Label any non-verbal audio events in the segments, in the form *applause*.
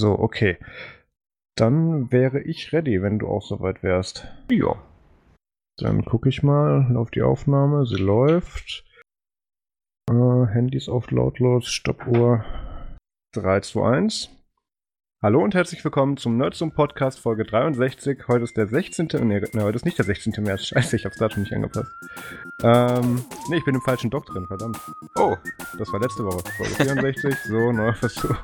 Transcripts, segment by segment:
So, okay. Dann wäre ich ready, wenn du auch soweit wärst. Ja. Dann gucke ich mal auf die Aufnahme. Sie läuft. Äh, Handys auf lautlos, Stoppuhr 3, 2, 1. Hallo und herzlich willkommen zum Nerdsum Podcast Folge 63. Heute ist der 16. Nee, nee, heute ist nicht der 16. März. *laughs* Scheiße, ich hab's Datum nicht angepasst. Ähm, nee, ich bin im falschen Dock drin, verdammt. Oh, das war letzte Woche. Folge 64. so, neuer Versuch.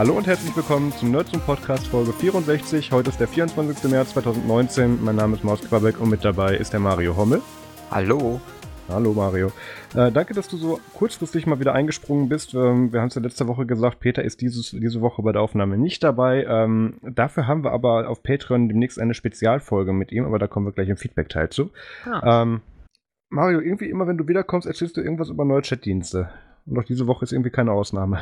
Hallo und herzlich willkommen zum Nerds und Podcast Folge 64. Heute ist der 24. März 2019. Mein Name ist Maus Quabeck und mit dabei ist der Mario Hommel. Hallo. Hallo Mario. Äh, danke, dass du so kurzfristig mal wieder eingesprungen bist. Ähm, wir haben es ja letzte Woche gesagt, Peter ist dieses, diese Woche bei der Aufnahme nicht dabei. Ähm, dafür haben wir aber auf Patreon demnächst eine Spezialfolge mit ihm, aber da kommen wir gleich im Feedback-Teil zu. Ah. Ähm, Mario, irgendwie immer wenn du wiederkommst, erzählst du irgendwas über neue Chatdienste. Und auch diese Woche ist irgendwie keine Ausnahme.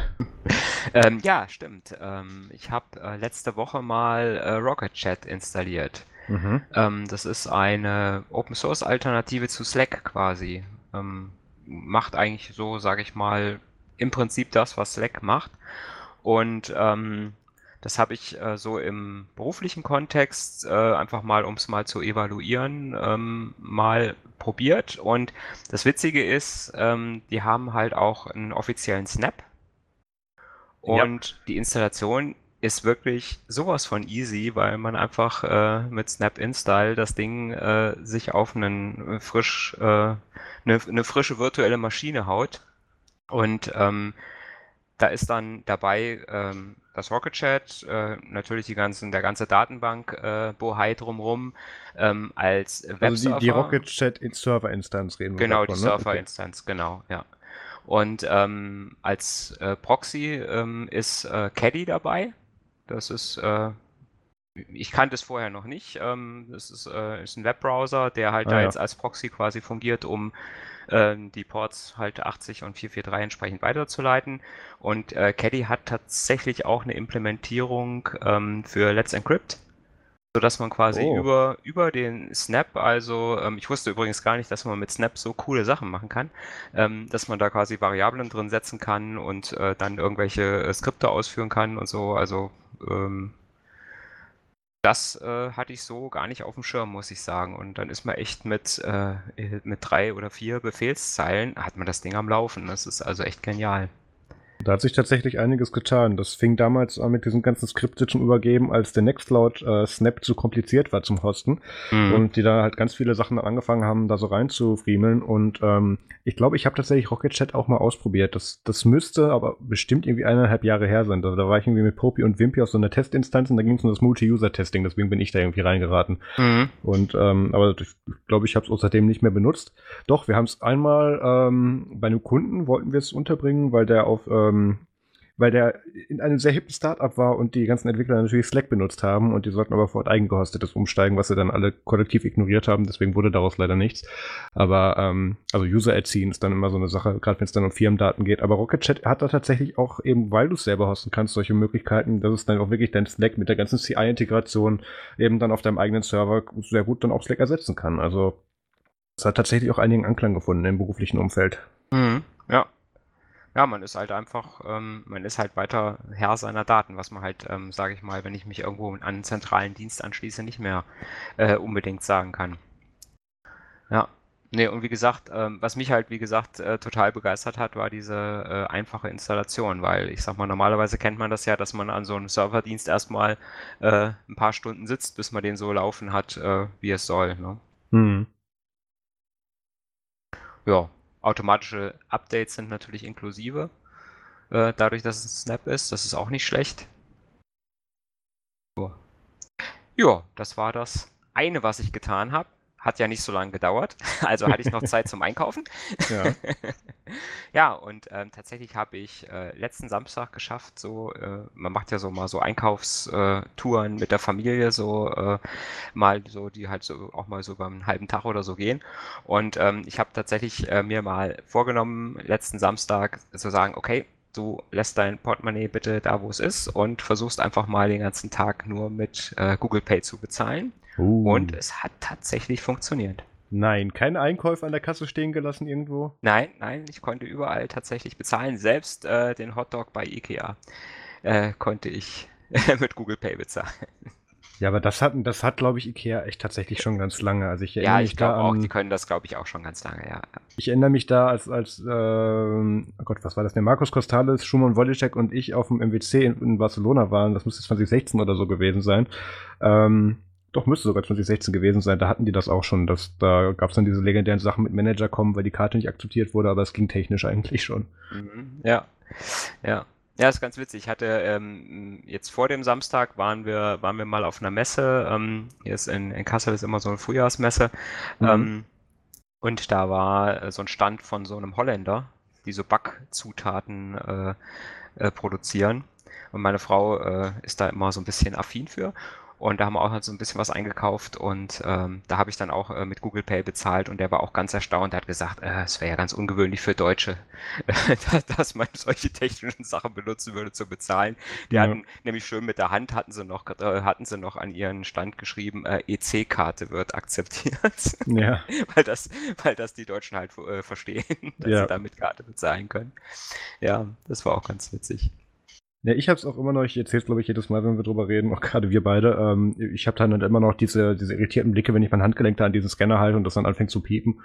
*laughs* ähm, ja, stimmt. Ähm, ich habe äh, letzte Woche mal äh, Rocket Chat installiert. Mhm. Ähm, das ist eine Open Source Alternative zu Slack quasi. Ähm, macht eigentlich so, sage ich mal, im Prinzip das, was Slack macht. Und ähm, das habe ich äh, so im beruflichen Kontext äh, einfach mal, um es mal zu evaluieren, ähm, mal probiert. Und das Witzige ist, ähm, die haben halt auch einen offiziellen Snap. Und ja. die Installation ist wirklich sowas von easy, weil man einfach äh, mit Snap Install das Ding äh, sich auf einen frisch, äh, eine, eine frische virtuelle Maschine haut. Und ähm, da ist dann dabei ähm, das Rocket Chat, äh, natürlich die ganzen, der ganze Datenbank äh, Bohai drumrum ähm, als Webserver. Also die, die Rocket Chat Server Instanz reden wir Genau, davon, die ne? Server Instanz, okay. genau, ja. Und ähm, als äh, Proxy ähm, ist äh, Caddy dabei. Das ist äh, ich kannte es vorher noch nicht. Ähm, das ist, äh, ist ein Webbrowser, der halt ah, da ja. jetzt als Proxy quasi fungiert, um ähm, die Ports halt 80 und 443 entsprechend weiterzuleiten. Und äh, Caddy hat tatsächlich auch eine Implementierung ähm, für Let's Encrypt sodass man quasi oh. über, über den Snap, also ähm, ich wusste übrigens gar nicht, dass man mit Snap so coole Sachen machen kann, ähm, dass man da quasi Variablen drin setzen kann und äh, dann irgendwelche äh, Skripte ausführen kann und so. Also ähm, das äh, hatte ich so gar nicht auf dem Schirm, muss ich sagen. Und dann ist man echt mit, äh, mit drei oder vier Befehlszeilen, hat man das Ding am Laufen. Das ist also echt genial. Da hat sich tatsächlich einiges getan. Das fing damals an mit diesem ganzen Skriptstitchen übergeben, als der Nextcloud äh, Snap zu kompliziert war zum Hosten. Mhm. Und die da halt ganz viele Sachen angefangen haben, da so reinzufriemeln. Und ähm, ich glaube, ich habe tatsächlich Rocket Chat auch mal ausprobiert. Das, das müsste aber bestimmt irgendwie eineinhalb Jahre her sein. Da, da war ich irgendwie mit Popi und Wimpy aus so einer Testinstanz und da ging es um das Multi-User-Testing. Deswegen bin ich da irgendwie reingeraten. Mhm. Und ähm, aber ich glaube, ich habe es außerdem nicht mehr benutzt. Doch, wir haben es einmal ähm, bei einem Kunden wollten wir es unterbringen, weil der auf äh, ähm, weil der in einem sehr hippen Startup war und die ganzen Entwickler natürlich Slack benutzt haben und die sollten aber vor eigengehostetes umsteigen, was sie dann alle kollektiv ignoriert haben. Deswegen wurde daraus leider nichts. Aber ähm, also User erziehen ist dann immer so eine Sache, gerade wenn es dann um Firmendaten geht. Aber Rocket Chat hat da tatsächlich auch eben, weil du es selber hosten kannst, solche Möglichkeiten, dass es dann auch wirklich dein Slack mit der ganzen CI-Integration eben dann auf deinem eigenen Server sehr gut dann auch Slack ersetzen kann. Also es hat tatsächlich auch einigen Anklang gefunden im beruflichen Umfeld. Mhm. Ja, ja, man ist halt einfach, ähm, man ist halt weiter Herr seiner Daten, was man halt, ähm, sage ich mal, wenn ich mich irgendwo an einen zentralen Dienst anschließe, nicht mehr äh, unbedingt sagen kann. Ja, nee, und wie gesagt, ähm, was mich halt, wie gesagt, äh, total begeistert hat, war diese äh, einfache Installation, weil ich sag mal, normalerweise kennt man das ja, dass man an so einem Serverdienst erstmal äh, ein paar Stunden sitzt, bis man den so laufen hat, äh, wie es soll. Ne? Mhm. Ja, Automatische Updates sind natürlich inklusive, äh, dadurch, dass es ein Snap ist. Das ist auch nicht schlecht. Ja, das war das eine, was ich getan habe. Hat ja nicht so lange gedauert, *laughs* also hatte ich noch Zeit zum Einkaufen. *laughs* Ja, *laughs* ja und ähm, tatsächlich habe ich äh, letzten Samstag geschafft, so, äh, man macht ja so mal so Einkaufstouren mit der Familie, so äh, mal so, die halt so auch mal so über einen halben Tag oder so gehen. Und ähm, ich habe tatsächlich äh, mir mal vorgenommen, letzten Samstag zu sagen, okay, du lässt dein Portemonnaie bitte da, wo es ist und versuchst einfach mal den ganzen Tag nur mit äh, Google Pay zu bezahlen. Uh. Und es hat tatsächlich funktioniert. Nein, keine Einkäufe an der Kasse stehen gelassen irgendwo? Nein, nein, ich konnte überall tatsächlich bezahlen. Selbst äh, den Hotdog bei Ikea äh, konnte ich *laughs* mit Google Pay bezahlen. Ja, aber das hat, das hat glaube ich, Ikea echt tatsächlich schon ganz lange. Also ich ja, ich glaube auch, die können das, glaube ich, auch schon ganz lange, ja. Ich erinnere mich da, als, als äh, oh Gott, was war das? Der Markus Kostales, Schumann Wojciech und ich auf dem MWC in, in, Barcelona waren. Das müsste 2016 oder so gewesen sein. Ähm, doch, müsste sogar 2016 gewesen sein. Da hatten die das auch schon. Dass, da gab es dann diese legendären Sachen mit Manager kommen, weil die Karte nicht akzeptiert wurde, aber es ging technisch eigentlich schon. Mhm, ja, ja. Ja, ist ganz witzig. Ich hatte ähm, jetzt vor dem Samstag waren wir, waren wir mal auf einer Messe. Ähm, hier ist in, in Kassel ist immer so eine Frühjahrsmesse. Mhm. Ähm, und da war äh, so ein Stand von so einem Holländer, die so Backzutaten äh, äh, produzieren. Und meine Frau äh, ist da immer so ein bisschen affin für. Und da haben wir auch so ein bisschen was eingekauft und ähm, da habe ich dann auch äh, mit Google Pay bezahlt und der war auch ganz erstaunt. Der hat gesagt, äh, es wäre ja ganz ungewöhnlich für Deutsche, *laughs* dass man solche technischen Sachen benutzen würde zu bezahlen. Die ja. hatten nämlich schön mit der Hand hatten sie noch, äh, hatten sie noch an ihren Stand geschrieben, äh, EC-Karte wird akzeptiert. Ja. *laughs* weil das, weil das die Deutschen halt äh, verstehen, *laughs* dass ja. sie da mit Karte bezahlen können. Ja, das war auch ganz witzig. Ja, ich habe es auch immer noch, ich erzähle es glaube ich jedes Mal, wenn wir drüber reden, auch gerade wir beide, ähm, ich habe dann halt immer noch diese, diese irritierten Blicke, wenn ich mein Handgelenk da an diesen Scanner halte und das dann anfängt zu piepen.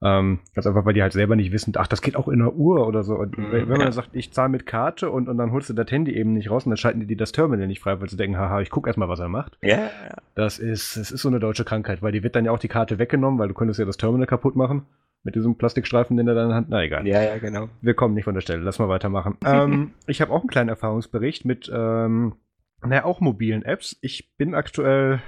Ähm, ganz einfach, weil die halt selber nicht wissen, ach, das geht auch in der Uhr oder so. Und mhm, wenn man dann sagt, ich zahle mit Karte und, und dann holst du das Handy eben nicht raus und dann schalten die das Terminal nicht frei, weil sie denken, haha, ich gucke erstmal, was er macht. Ja, ja. Das ist, das ist so eine deutsche Krankheit, weil die wird dann ja auch die Karte weggenommen, weil du könntest ja das Terminal kaputt machen. Mit diesem Plastikstreifen, den er dann hat. Na egal. Ja, ja, genau. Wir kommen nicht von der Stelle. Lass mal weitermachen. *laughs* ähm, ich habe auch einen kleinen Erfahrungsbericht mit, ähm, naja, auch mobilen Apps. Ich bin aktuell.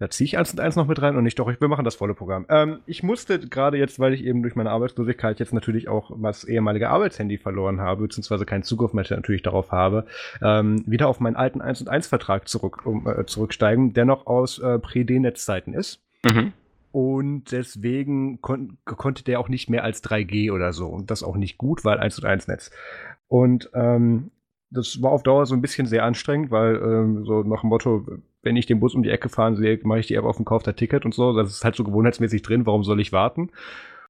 Da ziehe ich eins und eins noch mit rein und nicht doch, ich, wir machen das volle Programm. Ähm, ich musste gerade jetzt, weil ich eben durch meine Arbeitslosigkeit jetzt natürlich auch das ehemalige Arbeitshandy verloren habe, beziehungsweise keinen Zugriff mehr natürlich darauf habe, ähm, wieder auf meinen alten 1 und 1 Vertrag zurück, um, äh, zurücksteigen, der noch aus äh, Pre-D-Netzzeiten ist. Mhm. Und deswegen kon konnte der auch nicht mehr als 3G oder so. Und das auch nicht gut, weil 1 zu 1 Netz. Und ähm, das war auf Dauer so ein bisschen sehr anstrengend, weil ähm, so nach dem Motto, wenn ich den Bus um die Ecke fahren sehe, mache ich die App auf dem Kauf der Ticket und so. Das ist halt so gewohnheitsmäßig drin, warum soll ich warten?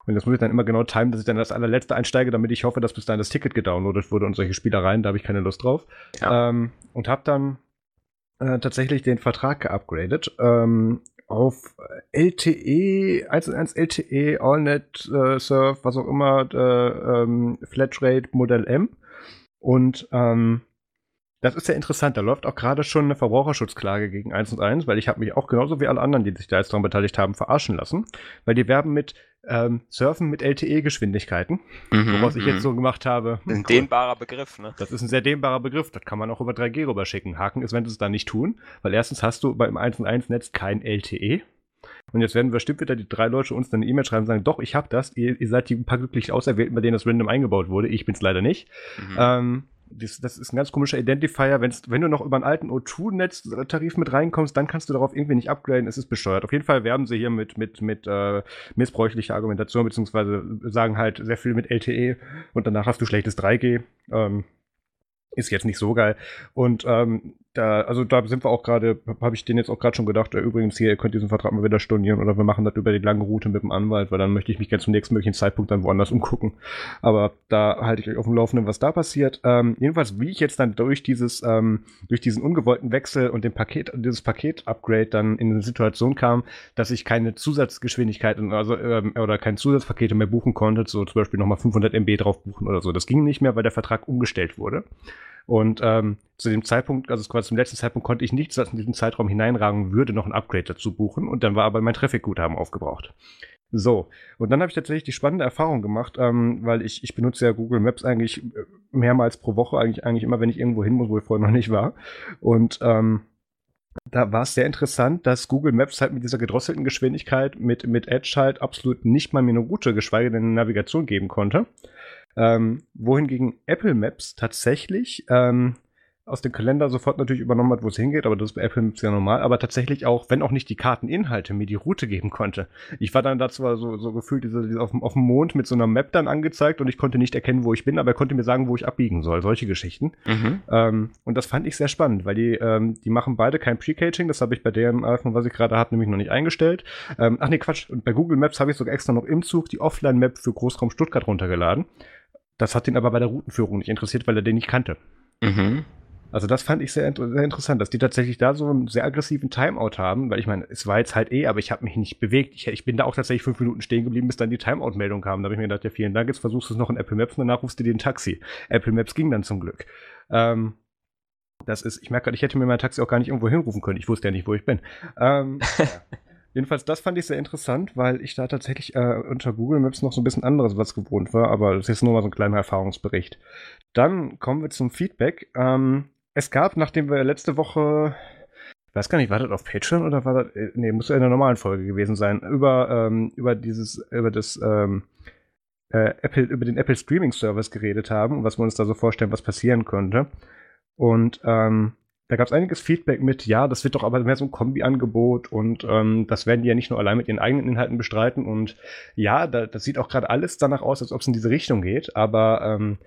Und das muss ich dann immer genau timen, dass ich dann das allerletzte einsteige, damit ich hoffe, dass bis dahin das Ticket gedownloadet wurde und solche Spielereien, da habe ich keine Lust drauf. Ja. Ähm, und habe dann äh, tatsächlich den Vertrag geupgradet. Ähm, auf LTE, 1.1 LTE, AllNet äh, Surf, was auch immer, äh, ähm, Flatrate Modell M. Und ähm, das ist ja interessant. Da läuft auch gerade schon eine Verbraucherschutzklage gegen 1 und 1, weil ich habe mich auch genauso wie alle anderen, die sich da jetzt daran beteiligt haben, verarschen lassen. Weil die werben mit ähm, Surfen mit LTE-Geschwindigkeiten. Mhm, woraus ich jetzt mhm. so gemacht habe. Ein cool. dehnbarer Begriff, ne? Das ist ein sehr dehnbarer Begriff. Das kann man auch über 3G rüberschicken. Haken ist, wenn sie es dann nicht tun. Weil erstens hast du beim 1 und 1 Netz kein LTE. Und jetzt werden bestimmt wieder die drei Leute uns dann eine E-Mail schreiben und sagen, doch, ich habe das. Ihr, ihr, seid die ein paar glücklich Auserwählten, bei denen das random eingebaut wurde. Ich bin's leider nicht. Mhm. Ähm, das, das, ist ein ganz komischer Identifier. Wenn's, wenn du noch über einen alten O2-Netztarif mit reinkommst, dann kannst du darauf irgendwie nicht upgraden. Es ist bescheuert. Auf jeden Fall werben sie hier mit, mit, mit äh, missbräuchlicher Argumentation, beziehungsweise sagen halt sehr viel mit LTE und danach hast du schlechtes 3G. Ähm, ist jetzt nicht so geil. Und ähm, da, also da sind wir auch gerade, habe ich denen jetzt auch gerade schon gedacht, äh, übrigens hier, ihr könnt diesen Vertrag mal wieder stornieren oder wir machen das über die lange Route mit dem Anwalt, weil dann möchte ich mich gerne zum nächsten möglichen Zeitpunkt dann woanders umgucken. Aber da halte ich euch auf dem Laufenden, was da passiert. Ähm, jedenfalls, wie ich jetzt dann durch dieses, ähm, durch diesen ungewollten Wechsel und den Paket, dieses Paket-Upgrade dann in eine Situation kam, dass ich keine Zusatzgeschwindigkeit also, ähm, oder keine Zusatzpakete mehr buchen konnte, so zum Beispiel nochmal 500 MB drauf buchen oder so. Das ging nicht mehr, weil der Vertrag umgestellt wurde. Und ähm, zu dem Zeitpunkt, also quasi zum letzten Zeitpunkt, konnte ich nichts, was in diesen Zeitraum hineinragen würde, noch ein Upgrade dazu buchen. Und dann war aber mein Traffic-Guthaben aufgebraucht. So, und dann habe ich tatsächlich die spannende Erfahrung gemacht, ähm, weil ich, ich benutze ja Google Maps eigentlich äh, mehrmals pro Woche, eigentlich, eigentlich immer, wenn ich irgendwo hin muss, wo ich vorher noch nicht war. Und ähm, da war es sehr interessant, dass Google Maps halt mit dieser gedrosselten Geschwindigkeit mit, mit Edge halt absolut nicht mal mir eine Route, geschweige denn eine Navigation geben konnte. Ähm, wohingegen Apple Maps tatsächlich ähm, aus dem Kalender sofort natürlich übernommen hat, wo es hingeht, aber das ist bei Apple Maps ja normal, aber tatsächlich auch, wenn auch nicht die Karteninhalte, mir die Route geben konnte. Ich war dann dazu so, so gefühlt diese, diese auf, dem, auf dem Mond mit so einer Map dann angezeigt und ich konnte nicht erkennen, wo ich bin, aber er konnte mir sagen, wo ich abbiegen soll. Solche Geschichten. Mhm. Ähm, und das fand ich sehr spannend, weil die, ähm, die machen beide kein Pre-Caching, das habe ich bei dem iPhone, was ich gerade habe, nämlich noch nicht eingestellt. Ähm, ach nee, Quatsch. Und bei Google Maps habe ich sogar extra noch im Zug die Offline-Map für Großraum Stuttgart runtergeladen. Das hat ihn aber bei der Routenführung nicht interessiert, weil er den nicht kannte. Mhm. Also das fand ich sehr, sehr, interessant, dass die tatsächlich da so einen sehr aggressiven Timeout haben, weil ich meine, es war jetzt halt eh, aber ich habe mich nicht bewegt. Ich, ich, bin da auch tatsächlich fünf Minuten stehen geblieben, bis dann die Timeout-Meldung kam. Da habe ich mir gedacht, ja vielen Dank, jetzt versuchst du es noch in Apple Maps und danach rufst du dir ein Taxi. Apple Maps ging dann zum Glück. Ähm, das ist, ich merke gerade, ich hätte mir mein Taxi auch gar nicht irgendwo hinrufen können. Ich wusste ja nicht, wo ich bin. Ähm. *laughs* Jedenfalls, das fand ich sehr interessant, weil ich da tatsächlich äh, unter Google Maps noch so ein bisschen anderes was gewohnt war, aber das ist nur mal so ein kleiner Erfahrungsbericht. Dann kommen wir zum Feedback. Ähm, es gab, nachdem wir letzte Woche, weiß gar nicht, war das auf Patreon oder war das, äh, nee, muss ja in der normalen Folge gewesen sein, über, ähm, über dieses, über das, ähm, äh, Apple, über den Apple Streaming Service geredet haben und was wir uns da so vorstellen, was passieren könnte. Und ähm, da gab es einiges Feedback mit, ja, das wird doch aber mehr so ein Kombi-Angebot und ähm, das werden die ja nicht nur allein mit ihren eigenen Inhalten bestreiten und ja, da, das sieht auch gerade alles danach aus, als ob es in diese Richtung geht, aber ähm,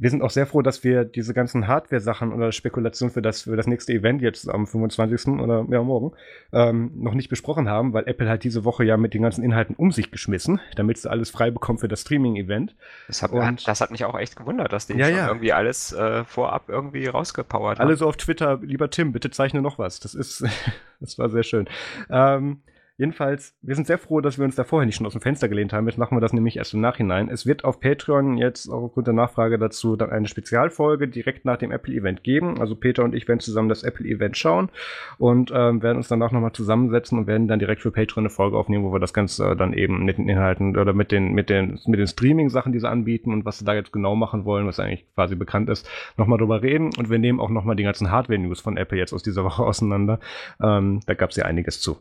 wir sind auch sehr froh, dass wir diese ganzen Hardware-Sachen oder Spekulationen für das, für das nächste Event jetzt am 25. oder ja, morgen ähm, noch nicht besprochen haben, weil Apple hat diese Woche ja mit den ganzen Inhalten um sich geschmissen, damit sie alles frei bekommen für das Streaming-Event. Das, das, hat mich auch echt gewundert, dass die ja, ja. irgendwie alles äh, vorab irgendwie rausgepowert haben. Alle so auf Twitter, lieber Tim, bitte zeichne noch was. Das ist, *laughs* das war sehr schön. Ähm, Jedenfalls, wir sind sehr froh, dass wir uns da vorher nicht schon aus dem Fenster gelehnt haben. Jetzt machen wir das nämlich erst im Nachhinein. Es wird auf Patreon jetzt auch aufgrund der Nachfrage dazu dann eine Spezialfolge direkt nach dem Apple-Event geben. Also Peter und ich werden zusammen das Apple-Event schauen und ähm, werden uns danach nochmal zusammensetzen und werden dann direkt für Patreon eine Folge aufnehmen, wo wir das Ganze dann eben mit den Inhalten oder mit den, mit den, mit den Streaming-Sachen, die sie anbieten und was sie da jetzt genau machen wollen, was eigentlich quasi bekannt ist, nochmal drüber reden. Und wir nehmen auch nochmal die ganzen Hardware-News von Apple jetzt aus dieser Woche auseinander. Ähm, da gab es ja einiges zu.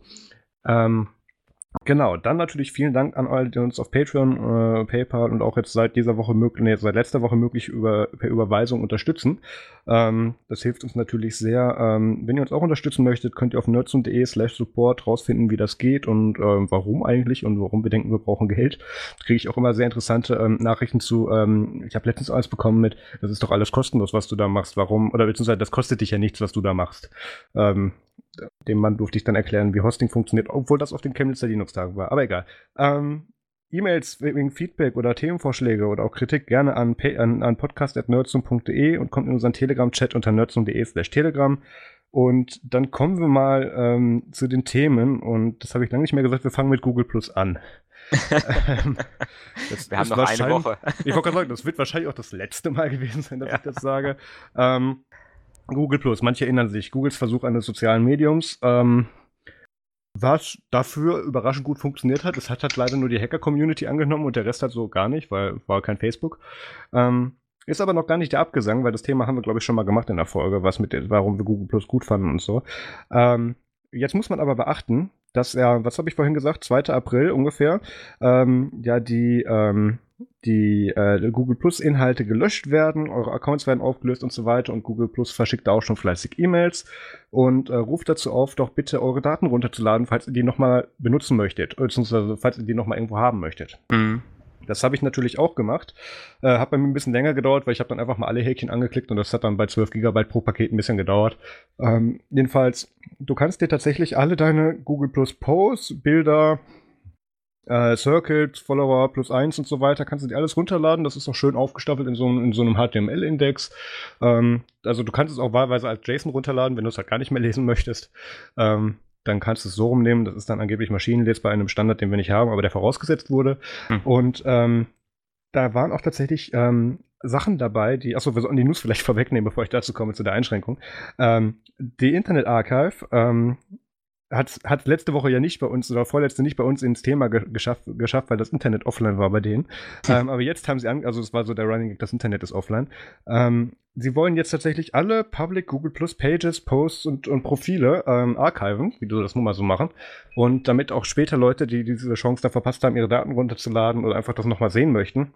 Ähm, Genau, dann natürlich vielen Dank an alle, die uns auf Patreon, äh, PayPal und auch jetzt seit dieser Woche möglich, nee, seit letzter Woche möglich über, per Überweisung unterstützen. Ähm, das hilft uns natürlich sehr. Ähm, wenn ihr uns auch unterstützen möchtet, könnt ihr auf nerdsum.de slash support rausfinden, wie das geht und ähm, warum eigentlich und warum wir denken, wir brauchen Geld. Da kriege ich auch immer sehr interessante ähm, Nachrichten zu. Ähm, ich habe letztens alles bekommen mit, das ist doch alles kostenlos, was du da machst. Warum? Oder beziehungsweise das kostet dich ja nichts, was du da machst. Ähm, dem Mann durfte ich dann erklären, wie Hosting funktioniert, obwohl das auf den Chemnitzer Linux-Tagen war. Aber egal. Ähm, E-Mails wegen Feedback oder Themenvorschläge oder auch Kritik gerne an, an, an podcast.nerdsum.de und kommt in unseren Telegram-Chat unter nerdsum.de slash telegram. Und dann kommen wir mal ähm, zu den Themen und das habe ich lange nicht mehr gesagt, wir fangen mit Google Plus an. *laughs* *laughs* wir haben noch eine Woche. ich wollte gerade sagen, das wird wahrscheinlich auch das letzte Mal gewesen sein, dass ja. ich das sage. Ähm, Google Plus, manche erinnern sich, Googles Versuch eines sozialen Mediums, ähm, was dafür überraschend gut funktioniert hat. Es hat halt leider nur die Hacker-Community angenommen und der Rest hat so gar nicht, weil war kein Facebook. Ähm, ist aber noch gar nicht der Abgesang, weil das Thema haben wir, glaube ich, schon mal gemacht in der Folge, was mit, warum wir Google Plus gut fanden und so. Ähm, jetzt muss man aber beachten, dass ja, was habe ich vorhin gesagt, 2. April ungefähr, ähm, ja, die, ähm, die äh, Google Plus Inhalte gelöscht werden, eure Accounts werden aufgelöst und so weiter und Google Plus verschickt da auch schon fleißig E-Mails und äh, ruft dazu auf, doch bitte eure Daten runterzuladen, falls ihr die nochmal benutzen möchtet, beziehungsweise falls ihr die nochmal irgendwo haben möchtet. Mhm. Das habe ich natürlich auch gemacht. Äh, hat bei mir ein bisschen länger gedauert, weil ich habe dann einfach mal alle Häkchen angeklickt und das hat dann bei 12 GB pro Paket ein bisschen gedauert. Ähm, jedenfalls, du kannst dir tatsächlich alle deine Google Plus Posts, Bilder, äh, Circuit, Follower plus 1 und so weiter, kannst du dir alles runterladen. Das ist auch schön aufgestaffelt in so, in so einem HTML-Index. Ähm, also du kannst es auch wahlweise als JSON runterladen, wenn du es halt gar nicht mehr *laughs* lesen möchtest. Ähm, dann kannst du es so rumnehmen. Das ist dann angeblich maschinenlesbar in einem Standard, den wir nicht haben, aber der vorausgesetzt wurde. Hm. Und ähm, da waren auch tatsächlich ähm, Sachen dabei, die, achso, wir sollten die News vielleicht *laughs* vorwegnehmen, bevor ich dazu komme, zu der Einschränkung. Ähm, die Internet Archive ähm, hat, hat letzte Woche ja nicht bei uns oder vorletzte nicht bei uns ins Thema ge geschafft, geschafft, weil das Internet offline war bei denen. ähm, aber jetzt haben sie an, also es war so der Running Gag, das Internet ist offline. Ähm, sie wollen jetzt tatsächlich alle Public Google Plus Pages, Posts und, und Profile ähm, archiven, wie du das nun mal so machen. Und damit auch später Leute, die diese Chance da verpasst haben, ihre Daten runterzuladen oder einfach das nochmal sehen möchten,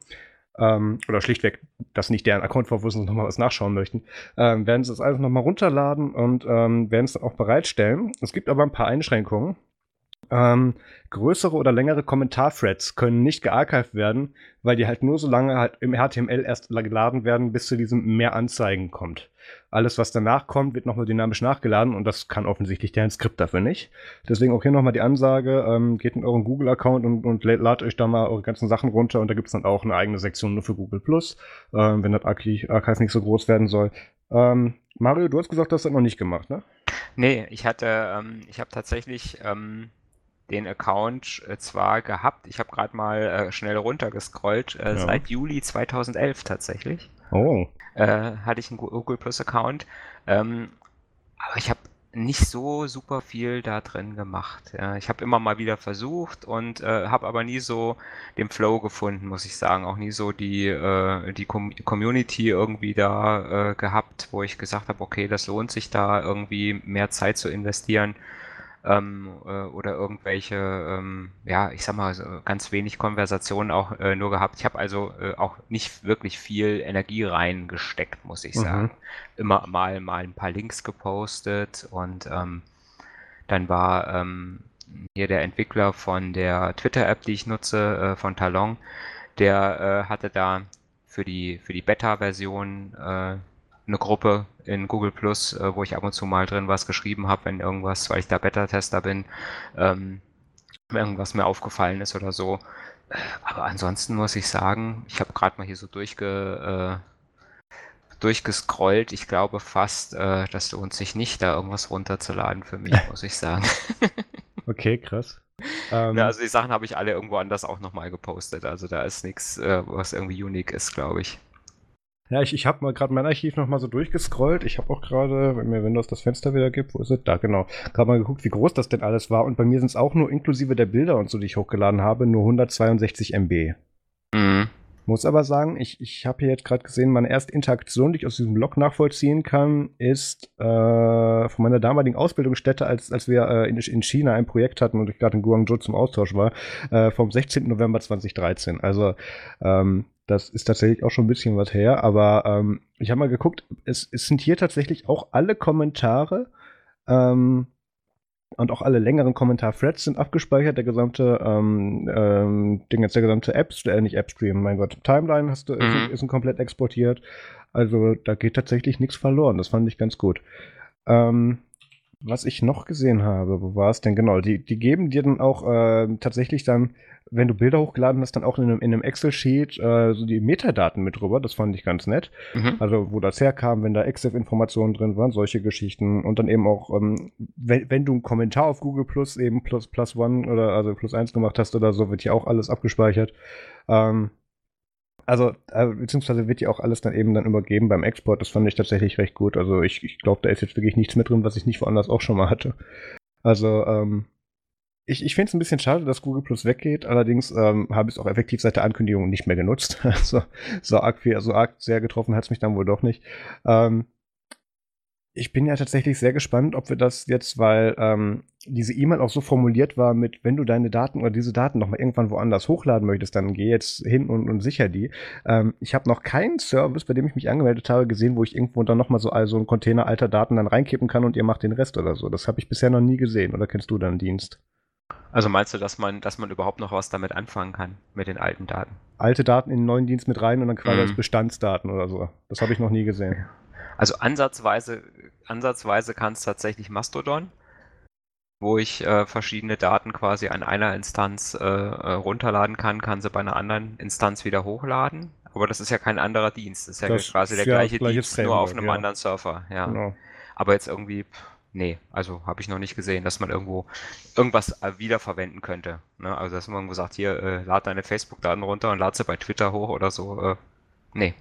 ähm, oder schlichtweg, dass nicht deren Account war, wo sie nochmal was nachschauen möchten, ähm, werden sie das einfach nochmal runterladen und ähm, werden es dann auch bereitstellen. Es gibt aber ein paar Einschränkungen. Ähm, größere oder längere Kommentarthreads können nicht gearchived werden, weil die halt nur so lange halt im HTML erst geladen werden, bis zu diesem mehr Anzeigen kommt. Alles, was danach kommt, wird nochmal dynamisch nachgeladen und das kann offensichtlich deren Skript dafür nicht. Deswegen auch hier nochmal die Ansage, ähm, geht in euren Google-Account und, und ladet euch da mal eure ganzen Sachen runter und da gibt es dann auch eine eigene Sektion nur für Google Plus, ähm, wenn das Archive nicht so groß werden soll. Ähm, Mario, du hast gesagt, du hast das noch nicht gemacht, ne? Nee, ich hatte, ähm, ich habe tatsächlich ähm, den Account äh, zwar gehabt, ich habe gerade mal äh, schnell runtergescrollt, äh, ja. seit Juli 2011 tatsächlich. Oh. Hatte ich einen Google Plus Account. Ähm, aber ich habe nicht so super viel da drin gemacht. Ja. Ich habe immer mal wieder versucht und äh, habe aber nie so den Flow gefunden, muss ich sagen. Auch nie so die, äh, die Com Community irgendwie da äh, gehabt, wo ich gesagt habe, okay, das lohnt sich da irgendwie mehr Zeit zu investieren ähm, äh, oder irgendwelche, ähm, ja, ich sag mal, so ganz wenig Konversationen auch äh, nur gehabt. Ich habe also äh, auch nicht wirklich viel Energie reingesteckt, muss ich mhm. sagen. Immer mal, mal ein paar Links gepostet und ähm, dann war ähm, hier der Entwickler von der Twitter-App, die ich nutze, äh, von Talon, der äh, hatte da für die, für die Beta-Version äh, eine Gruppe in Google Plus, äh, wo ich ab und zu mal drin was geschrieben habe, wenn irgendwas, weil ich da Beta-Tester bin, ähm, irgendwas mir aufgefallen ist oder so. Äh, aber ansonsten muss ich sagen, ich habe gerade mal hier so durchge, äh, durchgescrollt. Ich glaube fast, äh, das lohnt sich nicht, da irgendwas runterzuladen für mich, *laughs* muss ich sagen. *laughs* okay, krass. Ähm, ja, also die Sachen habe ich alle irgendwo anders auch nochmal gepostet. Also da ist nichts, äh, was irgendwie unique ist, glaube ich. Ja, ich, ich habe mal gerade mein Archiv noch mal so durchgescrollt. Ich habe auch gerade, wenn mir Windows das Fenster wieder gibt, wo ist es? Da, genau. Gerade mal geguckt, wie groß das denn alles war. Und bei mir sind es auch nur inklusive der Bilder und so, die ich hochgeladen habe, nur 162 MB. Mhm. Muss aber sagen, ich, ich habe hier jetzt gerade gesehen, meine erste Interaktion, die ich aus diesem Blog nachvollziehen kann, ist äh, von meiner damaligen Ausbildungsstätte, als, als wir äh, in, in China ein Projekt hatten und ich gerade in Guangzhou zum Austausch war, äh, vom 16. November 2013. Also ähm, das ist tatsächlich auch schon ein bisschen was her, aber ähm, ich habe mal geguckt, es, es, sind hier tatsächlich auch alle Kommentare ähm, und auch alle längeren Kommentar-Threads sind abgespeichert. Der gesamte ähm, ähm, Ding jetzt der gesamte Apps, äh, nicht Appstream, mein Gott, Timeline hast du, mhm. ist, ist komplett exportiert. Also da geht tatsächlich nichts verloren. Das fand ich ganz gut. Ähm, was ich noch gesehen habe, wo war es denn genau? Die, die geben dir dann auch äh, tatsächlich dann, wenn du Bilder hochgeladen hast, dann auch in einem, in einem Excel-Sheet äh, so die Metadaten mit drüber. Das fand ich ganz nett. Mhm. Also, wo das herkam, wenn da EXIF-Informationen drin waren, solche Geschichten. Und dann eben auch, ähm, wenn, wenn du einen Kommentar auf Google Plus eben plus, plus one oder also plus eins gemacht hast oder so, wird hier auch alles abgespeichert. Ähm, also, äh, beziehungsweise wird ja auch alles dann eben dann übergeben beim Export. Das fand ich tatsächlich recht gut. Also ich, ich glaube, da ist jetzt wirklich nichts mit drin, was ich nicht woanders auch schon mal hatte. Also, ähm, ich, ich finde es ein bisschen schade, dass Google Plus weggeht. Allerdings ähm, habe ich es auch effektiv seit der Ankündigung nicht mehr genutzt. *laughs* Also, so arg, viel, so arg sehr getroffen hat es mich dann wohl doch nicht. Ähm, ich bin ja tatsächlich sehr gespannt, ob wir das jetzt, weil ähm, diese E-Mail auch so formuliert war mit, wenn du deine Daten oder diese Daten noch mal irgendwann woanders hochladen möchtest, dann geh jetzt hin und, und sicher die. Ähm, ich habe noch keinen Service, bei dem ich mich angemeldet habe, gesehen, wo ich irgendwo dann noch mal so also einen Container alter Daten dann reinkippen kann und ihr macht den Rest oder so. Das habe ich bisher noch nie gesehen. Oder kennst du da einen Dienst? Also meinst du, dass man, dass man überhaupt noch was damit anfangen kann mit den alten Daten? Alte Daten in den neuen Dienst mit rein und dann quasi mhm. als Bestandsdaten oder so. Das habe ich noch nie gesehen. Also ansatzweise, ansatzweise kann es tatsächlich Mastodon, wo ich äh, verschiedene Daten quasi an einer Instanz äh, äh, runterladen kann, kann sie bei einer anderen Instanz wieder hochladen. Aber das ist ja kein anderer Dienst. Das ist ja das quasi der gleiche Dienst, nur auf einem ja. anderen Surfer. Ja. Genau. Aber jetzt irgendwie, nee, also habe ich noch nicht gesehen, dass man irgendwo irgendwas äh, wiederverwenden könnte. Ne? Also dass man irgendwo sagt, hier, äh, lad deine Facebook-Daten runter und lad sie bei Twitter hoch oder so. Äh, nee.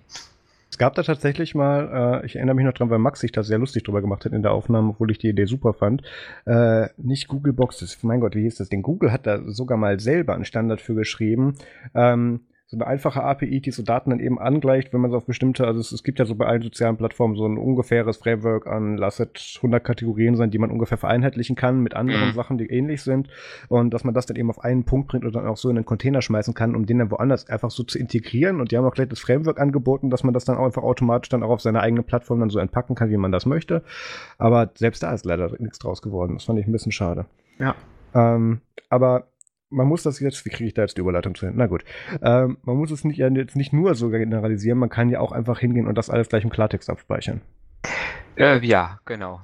Es gab da tatsächlich mal, äh, ich erinnere mich noch dran, weil Max sich da sehr lustig drüber gemacht hat in der Aufnahme, obwohl ich die Idee super fand. Äh, nicht Google Boxes, mein Gott, wie hieß das denn? Google hat da sogar mal selber einen Standard für geschrieben. Ähm, so eine einfache API, die so Daten dann eben angleicht, wenn man es auf bestimmte, also es, es, gibt ja so bei allen sozialen Plattformen so ein ungefähres Framework an, lasset 100 Kategorien sein, die man ungefähr vereinheitlichen kann mit anderen mhm. Sachen, die ähnlich sind und dass man das dann eben auf einen Punkt bringt und dann auch so in einen Container schmeißen kann, um den dann woanders einfach so zu integrieren und die haben auch gleich das Framework angeboten, dass man das dann auch einfach automatisch dann auch auf seine eigene Plattform dann so entpacken kann, wie man das möchte, aber selbst da ist leider nichts draus geworden, das fand ich ein bisschen schade. Ja. Ähm, aber man muss das jetzt, wie kriege ich da jetzt die Überleitung zu hin? Na gut. Ähm, man muss es nicht, jetzt nicht nur so generalisieren, man kann ja auch einfach hingehen und das alles gleich im Klartext abspeichern. Äh, ja, genau.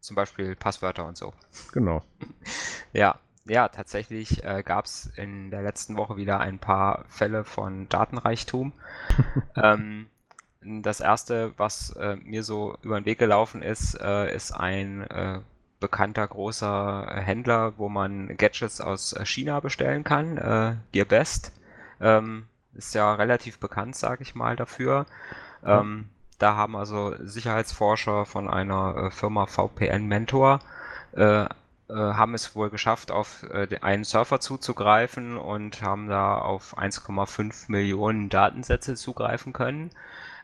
Zum Beispiel Passwörter und so. Genau. *laughs* ja, ja, tatsächlich äh, gab es in der letzten Woche wieder ein paar Fälle von Datenreichtum. *laughs* ähm, das erste, was äh, mir so über den Weg gelaufen ist, äh, ist ein äh, bekannter großer äh, Händler, wo man Gadgets aus äh, China bestellen kann, äh, GearBest. Ähm, ist ja relativ bekannt, sage ich mal, dafür. Ähm, da haben also Sicherheitsforscher von einer äh, Firma VPN Mentor äh, äh, haben es wohl geschafft, auf äh, einen Surfer zuzugreifen und haben da auf 1,5 Millionen Datensätze zugreifen können.